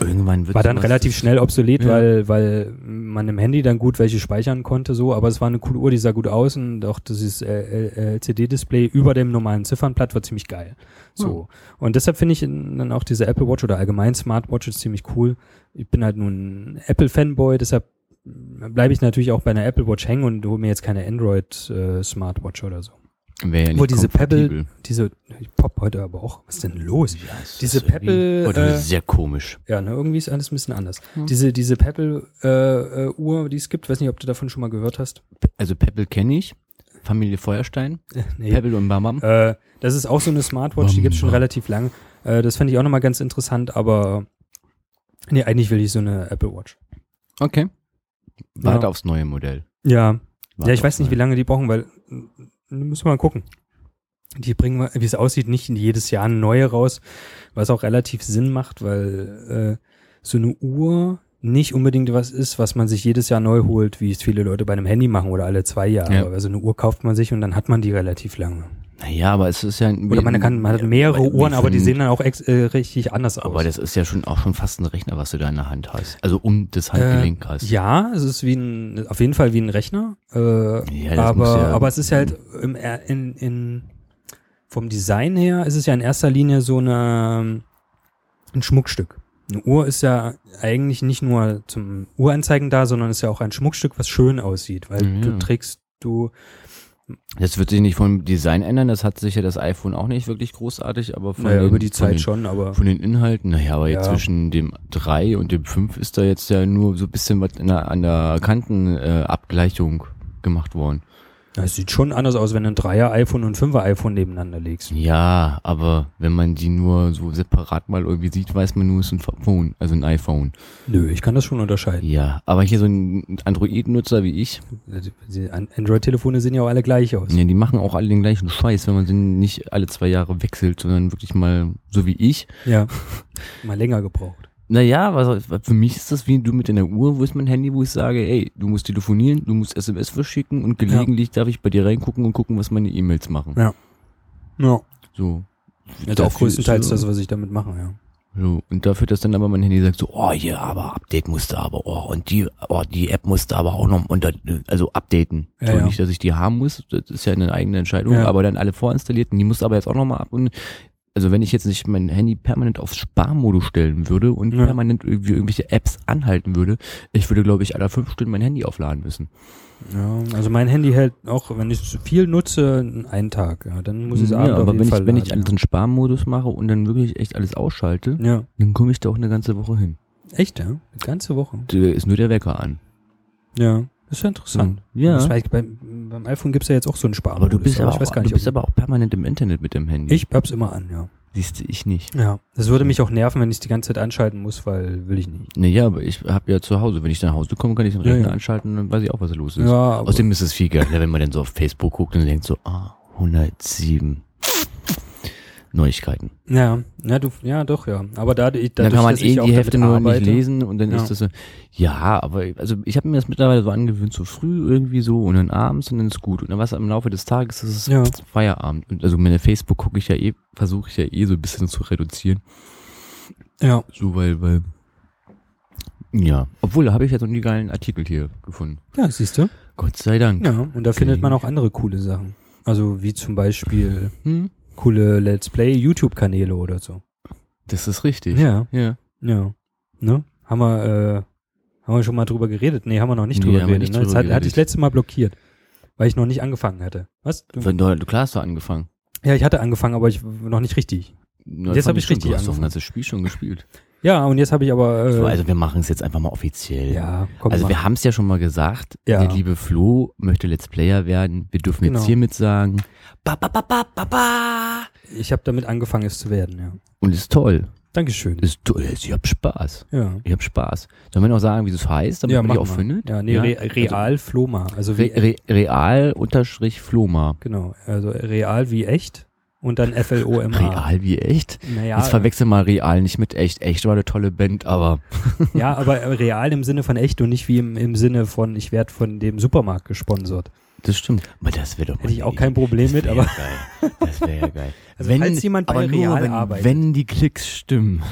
Irgendwann wird War dann relativ schnell obsolet, Ja. weil, weil man im Handy dann gut welche speichern konnte, so, aber es war eine coole Uhr, die sah gut aus und auch dieses äh, LCD-Display über dem normalen Ziffernblatt war ziemlich geil. So. Und deshalb finde ich dann auch diese Apple Watch oder allgemein Smartwatches ziemlich cool. Ich bin halt nun Apple-Fanboy, deshalb bleibe ich natürlich auch bei einer Apple Watch hängen und hole mir jetzt keine Android äh, Smartwatch oder so. Wäre ja Wo nicht diese Pebble, diese, ich pop heute aber auch, was ist denn los? Ja, es diese Pebble, Heute äh, ist sehr komisch. Ja, ne, irgendwie ist alles ein bisschen anders. Hm. Diese, diese Pebble äh, äh, Uhr, die es gibt, weiß nicht, ob du davon schon mal gehört hast. Also Pebble kenne ich. Familie Feuerstein. Äh, nee. Pebble und Bam Bam. Äh, das ist auch so eine Smartwatch, die gibt's schon relativ lang. Äh, das fand ich auch nochmal ganz interessant, aber nee, eigentlich will ich so eine Apple Watch. Okay. Warte Ja. aufs neue Modell. Ja, Warte ja, ich weiß nicht, wie neue. lange die brauchen, weil äh, müssen wir mal gucken. Die bringen, wir- wie es aussieht, nicht jedes Jahr eine neue raus, was auch relativ Sinn macht, weil äh, so eine Uhr nicht unbedingt was ist, was man sich jedes Jahr neu holt, wie es viele Leute bei einem Handy machen oder alle zwei Jahre. Ja. Also eine Uhr kauft man sich und dann hat man die relativ lange. Naja, aber es ist ja. Oder man kann, man hat mehrere Uhren, aber die sehen dann auch ex, äh, richtig anders aus. Aber das ist ja schon auch schon fast ein Rechner, was du da in der Hand hast. Also um das Handgelenk hast. Äh, ja, es ist wie ein, auf jeden Fall wie ein Rechner. Äh, Ja, aber, ja- aber es ist halt im, er- in, in, vom Design her ist es ja in erster Linie so eine, ein Schmuckstück. Eine Uhr ist ja eigentlich nicht nur zum Uhranzeigen da, sondern ist ja auch ein Schmuckstück, was schön aussieht, weil Mhm. du trägst, du Das wird sich nicht vom Design ändern, das hat sich ja das iPhone auch nicht wirklich großartig, aber von, Naja, den, über die Zeit den, schon, aber von den Inhalten, naja, aber jetzt Ja. zwischen dem 3 und dem 5 ist da jetzt ja nur so ein bisschen was in der, an der Kantenabgleichung äh, Abgleichung gemacht worden. Es sieht schon anders aus, wenn du ein Dreier-iPhone und ein Fünfer-iPhone nebeneinander legst. Ja, aber wenn man die nur so separat mal irgendwie sieht, weiß man nur, es ist ein Phone, also ein iPhone. Nö, ich kann das schon unterscheiden. Ja, aber hier so ein Android-Nutzer wie ich, Android-Telefone sehen ja auch alle gleich aus. ja, die machen auch alle den gleichen Scheiß, wenn man sie nicht alle zwei Jahre wechselt, sondern wirklich mal so wie ich. Ja. Mal länger gebraucht. Naja, was, für mich ist das wie du mit deiner Uhr, wo ist mein Handy, wo ich sage, ey, du musst telefonieren, du musst SMS verschicken und gelegentlich darf ich bei dir reingucken und gucken, was meine E-Mails machen. Ja. Ja. So. Also auch größtenteils so- das, was ich damit mache, ja. So, und dafür, dass dann aber mein Handy sagt so, oh ja, aber Update musste aber, oh, und die, oh, die App musste aber auch noch unter, also updaten. Ja, so, ja. nicht, dass ich die haben muss, das ist ja eine eigene Entscheidung, Ja. aber dann alle vorinstalliert und die musste aber jetzt auch nochmal ab und also wenn ich jetzt nicht mein Handy permanent auf Sparmodus stellen würde und Ja. permanent irgendwie irgendwelche Apps anhalten würde, ich würde, glaube ich, alle fünf Stunden mein Handy aufladen müssen. Ja, also mein Handy hält auch, wenn ich viel nutze, einen Tag. Ja, dann muss ich es ja, abends auf aber jeden wenn Fall ich, wenn ich alles in Sparmodus mache und dann wirklich echt alles ausschalte, ja. dann komme ich da auch eine ganze Woche hin. Echt, ja? Eine ganze Woche. Da ist nur der Wecker an. Ja. Das ist ja interessant. Ja. Das weiß ich, beim, beim iPhone gibt's ja jetzt auch so einen Sparmodus. Aber du bist, aber ich auch, weiß gar du nicht, bist aber auch permanent im Internet mit dem Handy. ich hab's immer an, ja. Siehst du, ich nicht. Ja. Das würde mich auch nerven, wenn ich die ganze Zeit anschalten muss, weil will ich nicht. Naja, aber ich habe ja zu Hause, wenn ich nach Hause komme, kann ich den Ja, Rechner ja. anschalten, dann weiß ich auch, was da los ist. Ja, aber, Außerdem ist es viel geiler, wenn man dann so auf Facebook guckt und denkt so, ah, 107 Neuigkeiten. ja, ja, du, ja, doch, ja. Aber da, dadurch, dann kann man eh die Hefte nur arbeite, nicht lesen und dann Ja. ist das so, ja, aber also ich habe mir das mittlerweile so angewöhnt, so früh irgendwie so und dann abends und dann ist gut. Und dann was im Laufe des Tages ist es Ja. Feierabend. Und also meine Facebook gucke ich ja eh, versuche ich ja eh so ein bisschen zu reduzieren. Ja, So, weil, weil, ja. Obwohl, da habe ich jetzt noch nie geilen Artikel hier gefunden. ja, siehst du? Gott sei Dank. Ja, und da findet man auch andere coole Sachen. Also wie zum Beispiel Hm? Coole Let's Play YouTube-Kanäle oder so. Das ist richtig. Ja, Ja. ja. Ne? Haben wir, äh, haben wir schon mal drüber geredet? Nee, haben wir noch nicht Nee, drüber wir geredet. nicht ne? Das drüber hat, hatte ich geredet. letztes Mal blockiert, weil ich noch nicht angefangen hatte. Was? Du, Wenn du, klar hast du angefangen. ja, ich hatte angefangen, aber ich noch nicht richtig. Na, Jetzt fand hab ich richtig Du hast doch angefangen. das ganze Spiel schon gespielt. Ja, und jetzt habe ich aber. Äh, So, also wir machen es jetzt einfach mal offiziell. ja, komm Also mal. wir haben es ja schon mal gesagt, Ja. der liebe Flo möchte Let's Player werden. Wir dürfen Genau. jetzt hiermit sagen, ba, ba, ba, ba, ba, ba. ich habe damit angefangen, es zu werden, ja. Und ist toll. Dankeschön. Ist toll. Ich hab Spaß. Ja. Ich hab Spaß. Sollen wir noch sagen, wie es heißt, damit ja, man die auch mal. findet? Ja, nee, Re real Floma. Also wie, Re, re, real unterstrich Floma. genau, also real wie echt und dann F-L-O-M-A. Real wie echt? Naja, Jetzt verwechsel mal real nicht mit echt. Echt war eine tolle Band, aber ja, aber real im Sinne von echt und nicht wie im, im Sinne von, ich werde von dem Supermarkt gesponsert. das stimmt. Aber das wäre doch Hätte ich auch kein. Problem mit, aber ja. Das wäre ja geil. Also falls jemand bei aber nur, Real wenn, arbeitet. wenn die Klicks stimmen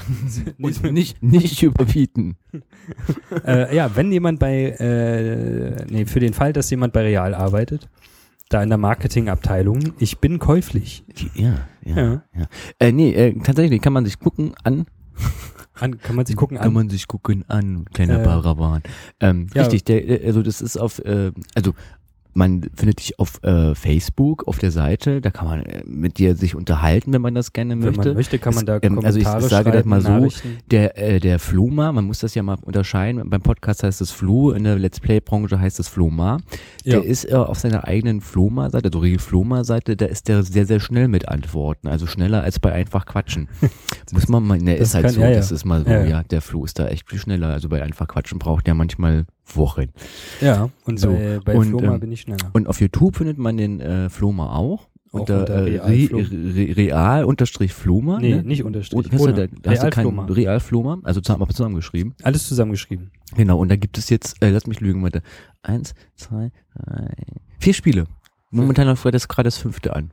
und nicht nicht überbieten. äh, ja, wenn jemand bei, äh, nee, für den Fall, dass jemand bei Real arbeitet, da in der Marketingabteilung, ich bin käuflich. Ja, ja. Ja. ja. Äh, nee, äh, tatsächlich kann man sich gucken an. An, kann man sich gucken Kann an. man sich gucken an, kleiner Äh, Paravan. Ähm, ja. Richtig, der, äh, also das ist auf, äh, also man findet dich auf äh, Facebook, auf der Seite, da kann man äh, mit dir sich unterhalten, wenn man das gerne Wenn möchte. man möchte, kann man da Es, ähm, Kommentare also ich sage das mal so. Der, äh, der Floma, man muss das ja mal unterscheiden. Beim Podcast heißt es Flo, in der Let's Play-Branche heißt es Floma. Ja. Der ist äh, auf seiner eigenen Floma-Seite, also Real Floma-Seite, da ist der sehr, sehr schnell mit Antworten. Also schneller als bei einfach Quatschen. muss man mal, ne, ist halt kann- so, ja, ja. das ist mal so, Ja, der Flo ist da echt viel schneller. Also bei einfach Quatschen braucht der manchmal Wochen. Ja, und So, bei, bei und, Floma ähm, bin ich schneller. Und auf YouTube findet man den äh, Floma auch. Auch unter, unter äh, Real Re, Real unterstrich Floma. Nee, ne? nicht Unterstrich. Und hast du ohne. da, hast du Real kein Floma. Real Floma, also zusammen, zusammengeschrieben. Alles zusammengeschrieben. Genau, und da gibt es jetzt, äh, lass mich lügen, warte. Eins, zwei, drei, vier Spiele. Momentan läuft gerade das- gerade das fünfte an.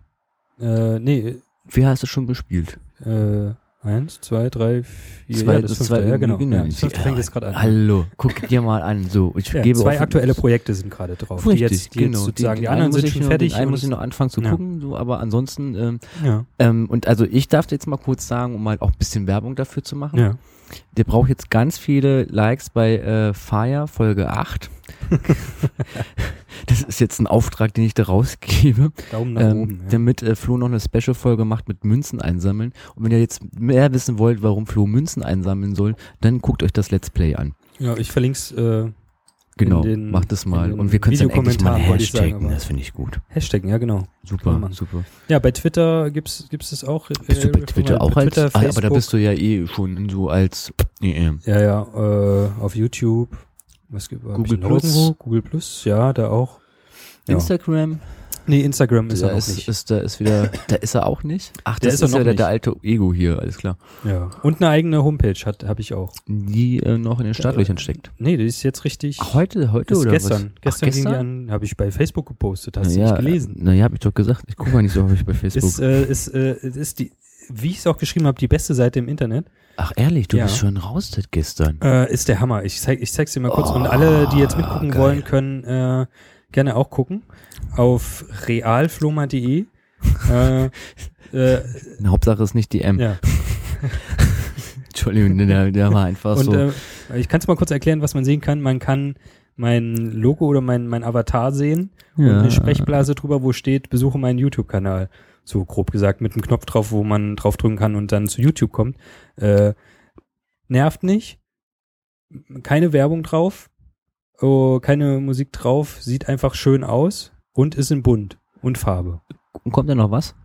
Äh, nee, Wie hast du schon gespielt? äh, eins, zwei, drei, vier, Zwei- ja, das fünfte, zwei- ja, genau. genau. Ja, das fünfte fängt jetzt gerade an. Hallo, guck dir mal an. So, ich Ja, gebe zwei aktuelle Projekte sind gerade drauf. die Richtig, jetzt, die genau. jetzt sozusagen, die, einen anderen muss sind schon noch, fertig. Den einen muss ich noch anfangen zu Ja. gucken, so, aber ansonsten, ähm, ja, ähm, und also ich darf jetzt mal kurz sagen, um mal auch ein bisschen Werbung dafür zu machen. ja. Der braucht jetzt ganz viele Likes bei äh, Fire Folge 8. das ist jetzt ein Auftrag, den ich da rausgebe. Daumen nach Ähm, oben. Ja. Damit äh, Flo noch eine Special-Folge macht mit Münzen einsammeln. Und wenn ihr jetzt mehr wissen wollt, warum Flo Münzen einsammeln soll, dann guckt euch das Let's Play an. ja, ich verlink's äh, Genau, den- macht es mal. Und wir können es dann endlich mal sagen, hashtaggen, das finde ich gut. Hashtaggen, ja genau. Super, super. Ja, bei Twitter gibt's gibt's es auch. Bist du bei äh, Twitter bei auch als, Twitter, ah, aber da Facebook. bist du ja eh schon so als, nee, Ja, ja, äh, auf YouTube. Was gibt Google Plus. irgendwo? Google Plus, ja, da auch. Ja. Instagram, Nee, Instagram ist da er ist, nicht. ist, da ist wieder, da ist er auch nicht. Ach, Der das ist er ist ja noch der, nicht. der alte Ego hier, alles klar. ja. Und eine eigene Homepage hat habe ich auch. Die äh, noch in den Startlöchern steckt. Nee, die ist jetzt richtig. Ach, heute, heute ist oder gestern. was? Gestern, Ach, ging die gestern? an, habe ich bei Facebook gepostet. Hast du naja, nicht gelesen? Naja, hab ich doch gesagt. Ich gucke mal nicht so häufig bei Facebook. Ist, äh, ist, äh, ist die, wie ich es auch geschrieben habe, die beste Seite im Internet. Ach ehrlich, du Ja. bist schon raus seit gestern. Äh, ist der Hammer. Ich zeig, ich zeig's dir mal kurz. Oh, Und alle, die jetzt mitgucken geil. wollen, können äh, gerne auch gucken. Auf realfloma.de. äh, äh, Hauptsache ist nicht die M. ja. Entschuldigung, der, der war einfach Und so. äh, ich kann es mal kurz erklären, was man sehen kann. Man kann mein Logo oder mein, mein Avatar sehen und ja. eine Sprechblase drüber, wo steht, besuche meinen YouTube-Kanal. So grob gesagt, mit einem Knopf drauf, wo man draufdrücken kann und dann zu YouTube kommt. Äh, nervt nicht. Keine Werbung drauf. Oh, keine Musik drauf. Sieht einfach schön aus und ist in bunt und Farbe. Und kommt da noch was?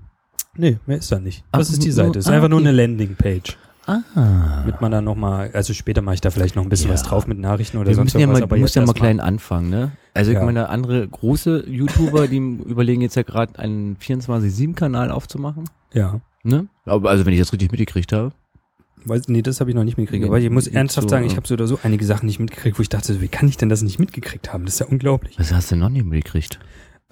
Nee, mehr ist da nicht. Ach, Das ist die nur- Seite. Ist ah, einfach nur okay. eine Landingpage. Ah. Mit man dann nochmal, also später mache ich da vielleicht noch ein bisschen Ja. was drauf mit Nachrichten oder Wir sonst ja irgendwas, mal, aber musst ja mal klein anfangen, ne? Also ich Ja. meine, andere große YouTuber, die überlegen jetzt ja gerade einen 24-7-Kanal aufzumachen, Ja. ne? Aber also wenn ich das richtig mitgekriegt habe. Weiß, nee, das habe ich noch nicht mitgekriegt. Aber ich muss ernsthaft sagen, ich habe so oder so einige Sachen nicht mitgekriegt, wo ich dachte, wie kann ich denn das nicht mitgekriegt haben? Das ist ja unglaublich. Was hast du noch nicht mitgekriegt?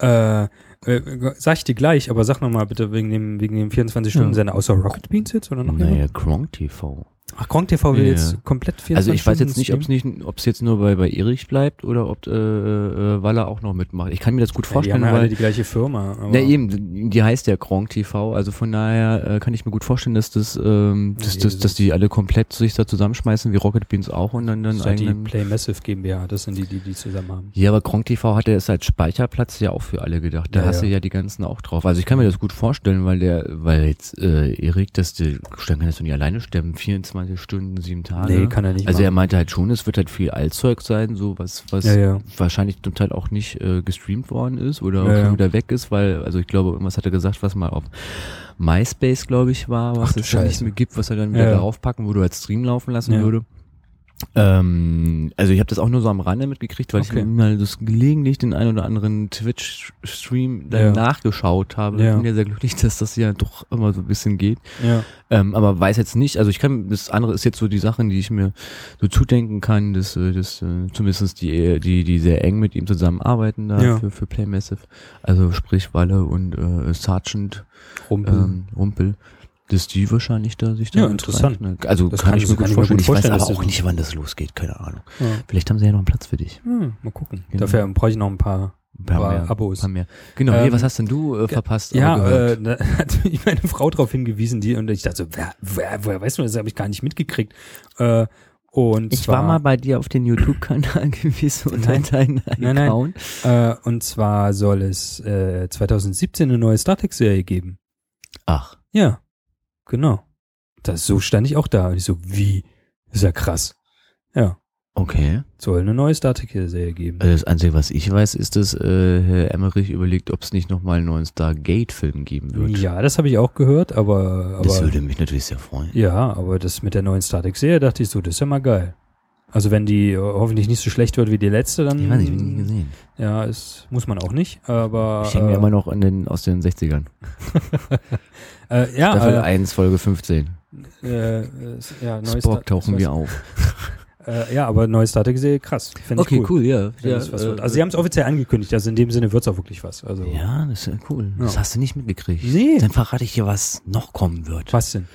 Äh, äh, sag ich dir gleich, aber sag noch mal bitte wegen dem, wegen dem 24-Stunden-Sender, außer Rocket Beans jetzt oder noch Naja? Gronk TV. Ach, Gronk TV will Ja. jetzt komplett 24 Also ich weiß jetzt Stunden nicht, ob es nicht, ob es jetzt nur bei, bei Erich bleibt oder ob äh, äh, Waller auch noch mitmacht. Ich kann mir das gut streamen. Ja, die vorstellen, haben ja alle weil die gleiche Firma. Aber Na eben, die heißt ja Gronk TV, also von daher äh, kann ich mir gut vorstellen, dass das, ähm, dass, Nee, dass, das dass die alle komplett sich da zusammenschmeißen, wie Rocket Beans auch und dann das dann ist halt die eigenen. Play Massive GmbH, das sind die, die die zusammen haben. Ja, aber Gronk TV hat ja es als Speicherplatz ja auch für alle gedacht. Da Ja, hast ja. du ja die ganzen auch drauf. Also ich kann mir das gut vorstellen, weil der, weil jetzt äh, Erik, dass der, dann kann das doch nicht alleine stemmen, 24 Stunden, sieben Tage. Nee, kann er nicht Also er machen. meinte halt schon, es wird halt viel Altzeug sein, so was, was Ja, ja. wahrscheinlich zum Teil auch nicht äh, gestreamt worden ist oder Ja, schon wieder weg ist, weil, also ich glaube, irgendwas hat er gesagt, was mal auf MySpace, glaube ich, war, was Ach es dann nicht mehr gibt, was er dann wieder darauf packen, wo du als Stream laufen lassen würde. Ähm, also ich habe das auch nur so am Rande mitgekriegt, weil Okay. ich mal das gelegentlich den ein oder anderen Twitch-Stream dann Ja. nachgeschaut habe. Ja. Ich bin ja sehr glücklich, dass das ja doch immer so ein bisschen geht. Ja. Ähm, aber weiß jetzt nicht, also ich kann, das andere ist jetzt so die Sachen, die ich mir so zudenken kann, dass, äh, dass äh, zumindest die, die, die sehr eng mit ihm zusammenarbeiten da Ja. für, für Play Massive, also sprich Walle und äh, Sergeant Rumpel. ähm, Rumpel, dass die wahrscheinlich da sich da Ja, interessant. rein- Also Das kann, kann ich mir gut vorstellen. Ich weiß aber auch nicht, wann das losgeht, keine Ahnung. ja. Vielleicht haben sie ja noch einen Platz für dich. Hm, mal gucken. Genau. Dafür brauche ich noch ein paar, Ein paar paar mehr. Abos. Paar mehr. Genau, Ähm, nee, was hast denn du äh, verpasst? Ja, äh, da hat mich meine Frau darauf hingewiesen, die und ich dachte so, wer, wer, woher weißt du das? habe ich gar nicht mitgekriegt. Äh, und ich zwar, war mal bei dir auf den YouTube-Kanal gewesen und Nein. deinen Nein, nein. Äh, und zwar soll es äh, 2017 eine neue Star Trek Serie geben. Ach, Ja, genau. Das so stand ich auch da und ich so, wie? Ist ja krass. Ja, okay. soll eine neue Star Trek Serie geben. Also das Einzige, was ich weiß, ist, dass äh, Herr Emmerich überlegt, ob es nicht nochmal einen neuen Stargate-Film geben wird. ja, das habe ich auch gehört, aber, das aber würde mich natürlich sehr freuen. ja, aber das mit der neuen Star Trek Serie dachte ich so, das ist ja mal geil. Also wenn die äh, hoffentlich nicht so schlecht wird wie die letzte, dann Ich weiß nicht, ich nie gesehen. Ja, es muss man auch nicht, aber Ich hänge mir äh, immer noch an den, aus den 60ern. äh, ja, Staffel äh, 1, Folge 15. äh, äh, ja, neues Spock tauchen wir auf. Äh, ja, aber neue Star Serie, krass. Finde ich cool. ja. Was wird. Also sie haben es offiziell angekündigt, also in dem Sinne wird es auch wirklich was. Also Ja, das ist ja cool. Das Ja. hast du nicht mitgekriegt. Nee. Dann verrate ich dir, was noch kommen wird. was denn?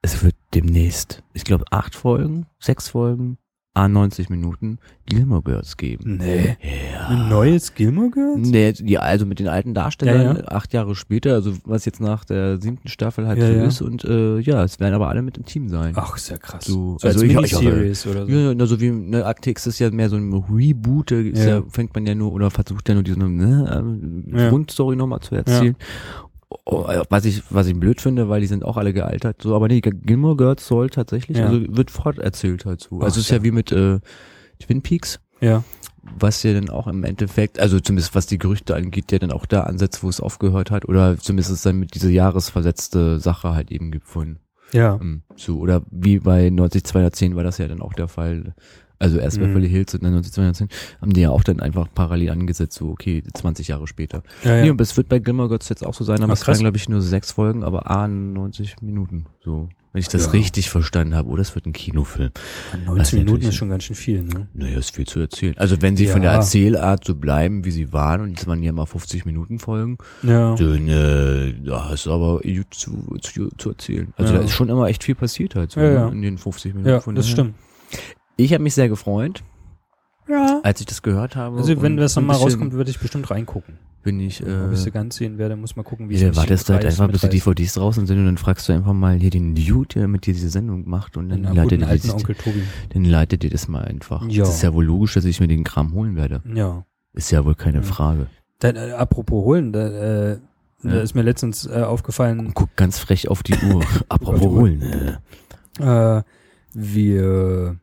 Es wird demnächst, ich glaube, acht Folgen, sechs Folgen, A 90 Minuten Gilmore Girls geben. Nee. Ja. Ein neues Gilmore Girls? Nee, ja, also mit den alten Darstellern Ja, ja. acht Jahre später, also was jetzt nach der siebten Staffel halt Ja, so ist und äh, ja, es werden aber alle mit im Team sein. Ach, ist ja krass. So, So als also ich- ich- Miniseries oder so. Ja, so wie ne, Akte X ist ja mehr so ein Reboot, da ja. Fängt man ja nur oder versucht ja nur diese ne, Ja. Grundstory nochmal zu erzählen. Oh, äh, Was ich, was ich blöd finde, weil die sind auch alle gealtert. So, aber nee, Gilmore Girls soll tatsächlich, Ja. also wird forterzählt halt so. Also es ist ja ja. wie mit äh, Twin Peaks, Ja. was ja dann auch im Endeffekt, also zumindest was die Gerüchte angeht, ja dann auch da ansetzt, wo es aufgehört hat, oder zumindest es dann mit dieser jahresversetzte Sache halt eben gibt von Ja. ähm, so, oder wie bei 90210 war das ja dann auch der Fall. Also erst Mhm. Beverly Hills und dann 90210 haben die ja auch dann einfach parallel angesetzt, so okay, 20 Jahre später. Ja, Nee, ja. und es wird bei Gilmore Girls jetzt auch so sein, aber Ach, es waren glaube ich nur sechs Folgen, aber A 90 Minuten. So, wenn ich das Ja. richtig verstanden habe. Oder es wird ein Kinofilm. 90 Minuten ist schon ganz schön viel, ne? Naja, ist viel zu erzählen. Also wenn sie von der Ja. Erzählart so bleiben, wie sie waren, und jetzt waren ja mal 50 Minuten Folgen, Ja. dann äh, da ist aber gut zu, zu, zu erzählen. Also Ja. da ist schon immer echt viel passiert halt so Ja, ne, ja. in den 50 Minuten. Ja, Von das daher- stimmt. Ich habe mich sehr gefreut, Ja. als ich das gehört habe. Also wenn das nochmal rauskommt, würde ich bestimmt reingucken. bin ich, äh, Ob ich sie ganz sehen werde, muss mal gucken, wie ja, mich wartest du halt einfach, bis die. DVDs draußen sind und dann fragst du einfach mal hier den Dude, der mit dir diese Sendung macht und dann Den leitet dir das, Onkel Tobi. dann leitet dir das mal einfach. Ja. Das ist ja wohl logisch, dass ich mir den Kram holen werde. Ja. Ist ja wohl keine Ja. Frage. Dann, äh, apropos holen, da, äh, da Ja. ist mir letztens äh, aufgefallen, Und guck ganz frech auf die Uhr. Apropos Uhr. holen. Äh. äh, wir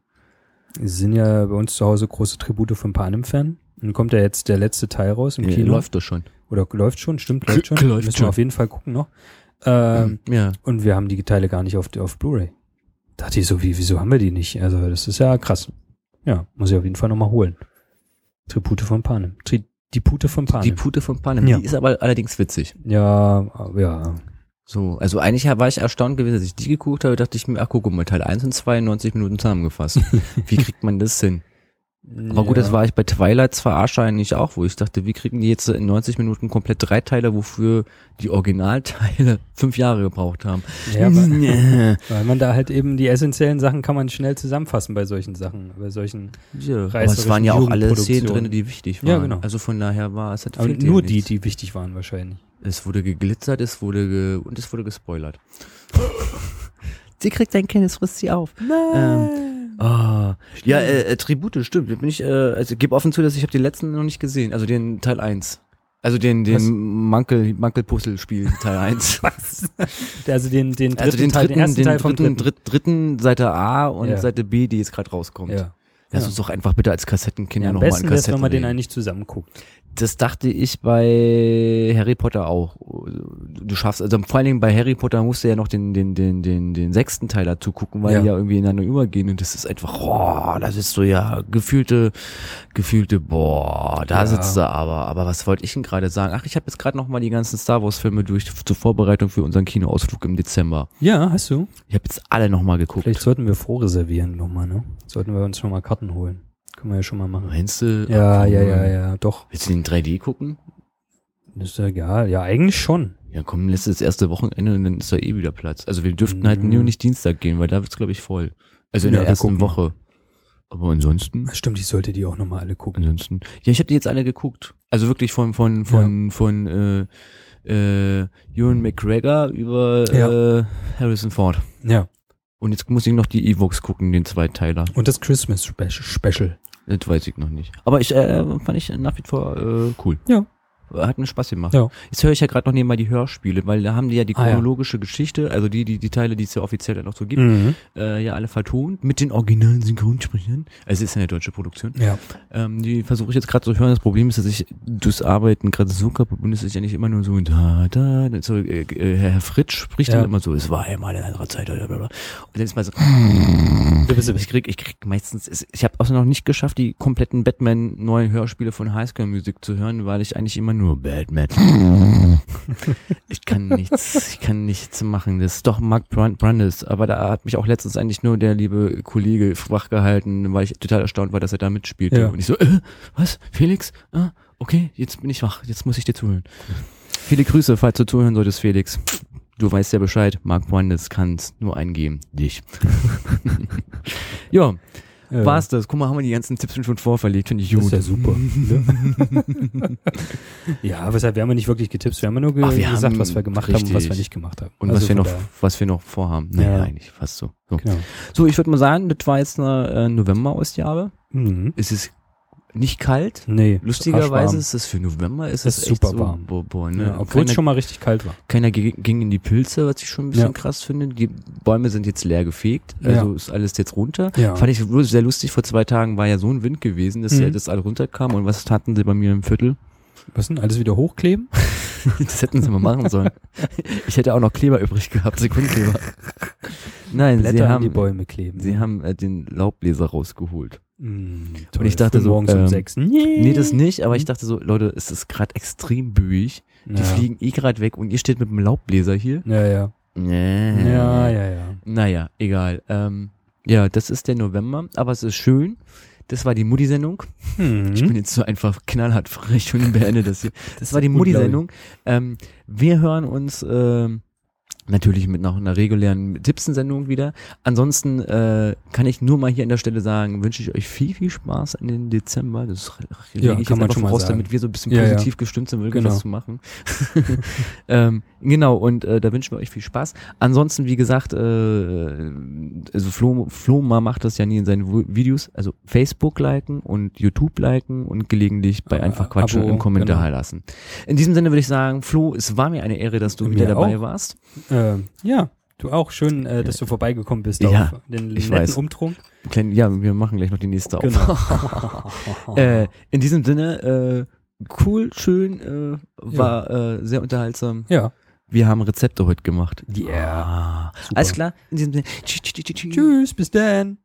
sind ja bei uns zu Hause große Tribute von Panem-Fan. Dann kommt ja jetzt der letzte Teil raus im Ja, Kino. läuft das schon. Oder läuft schon, stimmt, läuft schon. Läuft Müssen schon. wir auf jeden Fall gucken noch. Ähm, ja. Und wir haben die Teile gar nicht auf, auf Blu-ray. Dachte ich so, wie, wieso haben wir die nicht? Also, das ist ja krass. Ja, muss ich auf jeden Fall nochmal holen. Tribute von Panem. Tri die Pute von Panem. Die Pute von Panem, Ja. die ist aber allerdings witzig. ja, ja. So, also eigentlich war ich erstaunt gewesen, dass ich die geguckt habe, dachte ich mir, ach guck mal, Teil 1 und 2 in 90 Minuten zusammengefasst. Wie kriegt man das hin? Aber gut, ja. das war ich bei Twilight zwar wahrscheinlich auch, wo ich dachte, wie kriegen die jetzt in 90 Minuten komplett drei Teile, wofür die Originalteile fünf Jahre gebraucht haben. Ja, aber, ja, weil man da halt eben die essentiellen Sachen kann man schnell zusammenfassen bei solchen Sachen, bei solchen. aber es waren ja auch alle Szenen drin, die wichtig waren. Ja, genau. Also von daher war es halt Aber nur ja die, nichts. die wichtig waren wahrscheinlich. Es wurde geglitzert, es wurde ge und es wurde gespoilert. sie kriegt ein Kind, es frisst sie auf. Ähm, Ah, ja, äh, äh, Tribute, stimmt. Bin ich, äh, also gebe offen zu, dass ich habe den letzten noch nicht gesehen, also den Teil 1. Also den, den Was? Mankel, Mankelpuzzle-Spiel Teil 1. also den, den dritten also den Teil, dritten, den ersten den Teil vom dritten, dritten. dritt, dritten Seite A und Ja. Seite B, die jetzt gerade rauskommt. Ja. Lass Ja. uns doch einfach bitte als Kassettenkinder ja, am nochmal in besten wäre es, Kassetten wenn man den eigentlich zusammen guckt. Das dachte ich bei Harry Potter auch. Du schaffst, also vor allen Dingen bei Harry Potter musst du ja noch den, den, den, den, den sechsten Teil dazu gucken, weil Ja. die ja irgendwie ineinander übergehen und das ist einfach, boah, das ist so ja gefühlte, gefühlte, boah, da Ja. sitzt du aber. Aber was wollte ich denn gerade sagen? Ach, ich habe jetzt gerade noch mal die ganzen Star Wars Filme durch zur Vorbereitung für unseren Kinoausflug im Dezember. Ja, hast du. Ich habe jetzt alle noch mal geguckt. Vielleicht sollten wir vorreservieren nochmal, ne? Sollten wir uns nochmal Karten holen. Können wir ja schon mal machen. Meinst du? Ja, ja, ja, ja, doch. Willst du den in 3D gucken? Ist ja egal. Ja, eigentlich schon. Ja, komm, lässt das erste Wochenende und dann ist da eh wieder Platz. Also wir dürften halt Mhm. nur nicht Dienstag gehen, weil da wird's glaube ich voll. Also in Ja, der ersten. Woche. Aber ansonsten, Stimmt, ich sollte die auch nochmal alle gucken. ansonsten. Ja, ich habe die jetzt alle geguckt. Also wirklich von von von von äh, äh, Ewan McGregor über Ja. äh, Harrison Ford. Ja. Und jetzt muss ich noch die Evox gucken, den Zweiteiler. Und das Christmas Spe- Special. Das weiß ich noch nicht. Aber ich äh, fand ich nach wie vor äh, cool. Ja. Hat mir Spaß gemacht. Ja. Jetzt höre ich ja gerade noch nebenbei die Hörspiele, weil da haben die ja die Ah, ja. chronologische Geschichte, also die, die, die Teile, die es ja offiziell dann noch so gibt, Mhm. äh, ja alle vertont mit den originalen Synchronsprechern. Also es ist ja eine deutsche Produktion. Ja. Ähm, die versuche ich jetzt gerade zu hören. Das Problem ist, dass ich durchs Arbeiten gerade so kaputt bin, dass ich ja nicht immer nur so da, da, so, äh, äh, Herr Fritsch spricht Ja. dann immer so, es war einmal in anderer Zeit, blablabla. und dann ist mal so, ich krieg, ich krieg meistens, ich habe auch noch nicht geschafft, die kompletten Batman neuen Hörspiele von Highschool Music zu hören, weil ich eigentlich immer nur Batman. ich kann nichts, ich kann nichts machen. Das ist doch Mark Brand- Brandes, aber da hat mich auch letztens eigentlich nur der liebe Kollege wach gehalten, weil ich total erstaunt war, dass er da mitspielte. Ja. Und ich so, äh, was? Felix? Ah, okay, jetzt bin ich wach, jetzt muss ich dir zuhören. Viele Grüße, falls du zuhören solltest, Felix. Du weißt ja Bescheid, Mark Brandes kann's nur eingeben. Dich. ja. Ja. war's das. Guck mal, haben wir die ganzen Tipps schon vorverlegt, finde ich Das gut. ist ja super. ne? ja, weshalb wir haben ja nicht wirklich getippt. Wir haben ja nur ge Ach, gesagt, haben- was wir gemacht haben und was richtig. wir nicht gemacht haben. Und Also was wir noch, was wir noch vorhaben. Naja, Ja. eigentlich fast so. So, Genau. so ich würde mal sagen, das war jetzt eine äh, November-Ausgabe. Mhm. Es ist nicht kalt. Nee. Lustigerweise ist es für November ist Es super so, warm. Boah, boah, ne? Ja, obwohl es schon mal richtig kalt war. keiner ging in die Pilze, was ich schon ein bisschen Ja. krass finde. Die Bäume sind jetzt leer gefegt, also Ja. ist alles jetzt runter. Fand ich sehr lustig. Vor zwei Tagen war ja so ein Wind gewesen, dass Mhm. das alle runterkam. Und was taten sie bei mir im Viertel? Was denn? Alles wieder hochkleben? Das hätten sie mal machen sollen. Ich hätte auch noch Kleber übrig gehabt, Sekundenkleber. Nein, sie Blätter die haben, Bäume kleben. sie haben äh, den Laubbläser rausgeholt. Mm, Und ich dachte so, morgens um ähm, sechs. Nee, das nicht, aber ich dachte so, Leute, es ist gerade extrem bühig. Die ja. fliegen eh gerade weg und ihr steht mit dem Laubbläser hier. Ja, ja. Nee. Ja, ja, ja. Naja, egal. Ähm, ja, das ist der November, aber es ist schön. Das war die Mutti-Sendung. Hm. Ich bin jetzt so einfach knallhart frech und beende das hier. Das war die Mutti-Sendung. Ähm, wir hören uns ähm, natürlich mit noch einer regulären Tippsen-Sendung wieder. Ansonsten äh, kann ich nur mal hier an der Stelle sagen, wünsche ich euch viel, viel Spaß in den Dezember. Das lege Ja, ich kann jetzt einfach voraus, damit wir so ein bisschen Ja, ja. positiv gestimmt sind, wirklich Genau. was zu machen. ähm, genau, und äh, da wünschen wir euch viel Spaß. Ansonsten, wie gesagt, äh, also Flo, Flo Ma macht das ja nie in seinen Videos, also Facebook liken und YouTube liken und gelegentlich bei Äh, einfach quatschen Abo, im Kommentar genau. lassen. In diesem Sinne würde ich sagen, Flo, es war mir eine Ehre, dass du Mir wieder dabei auch. warst. Äh, ja, du auch. Schön, äh, dass du vorbeigekommen bist Ja, auf den ich netten weiß. Umtrunk. Klein, ja, wir machen gleich noch die nächste auf. Genau. äh, in diesem Sinne, äh, cool, schön, äh, war äh, sehr unterhaltsam. ja. Wir haben Rezepte heute gemacht. Yeah. Ah, alles klar, in diesem Sinne. Tschüss, bis dann.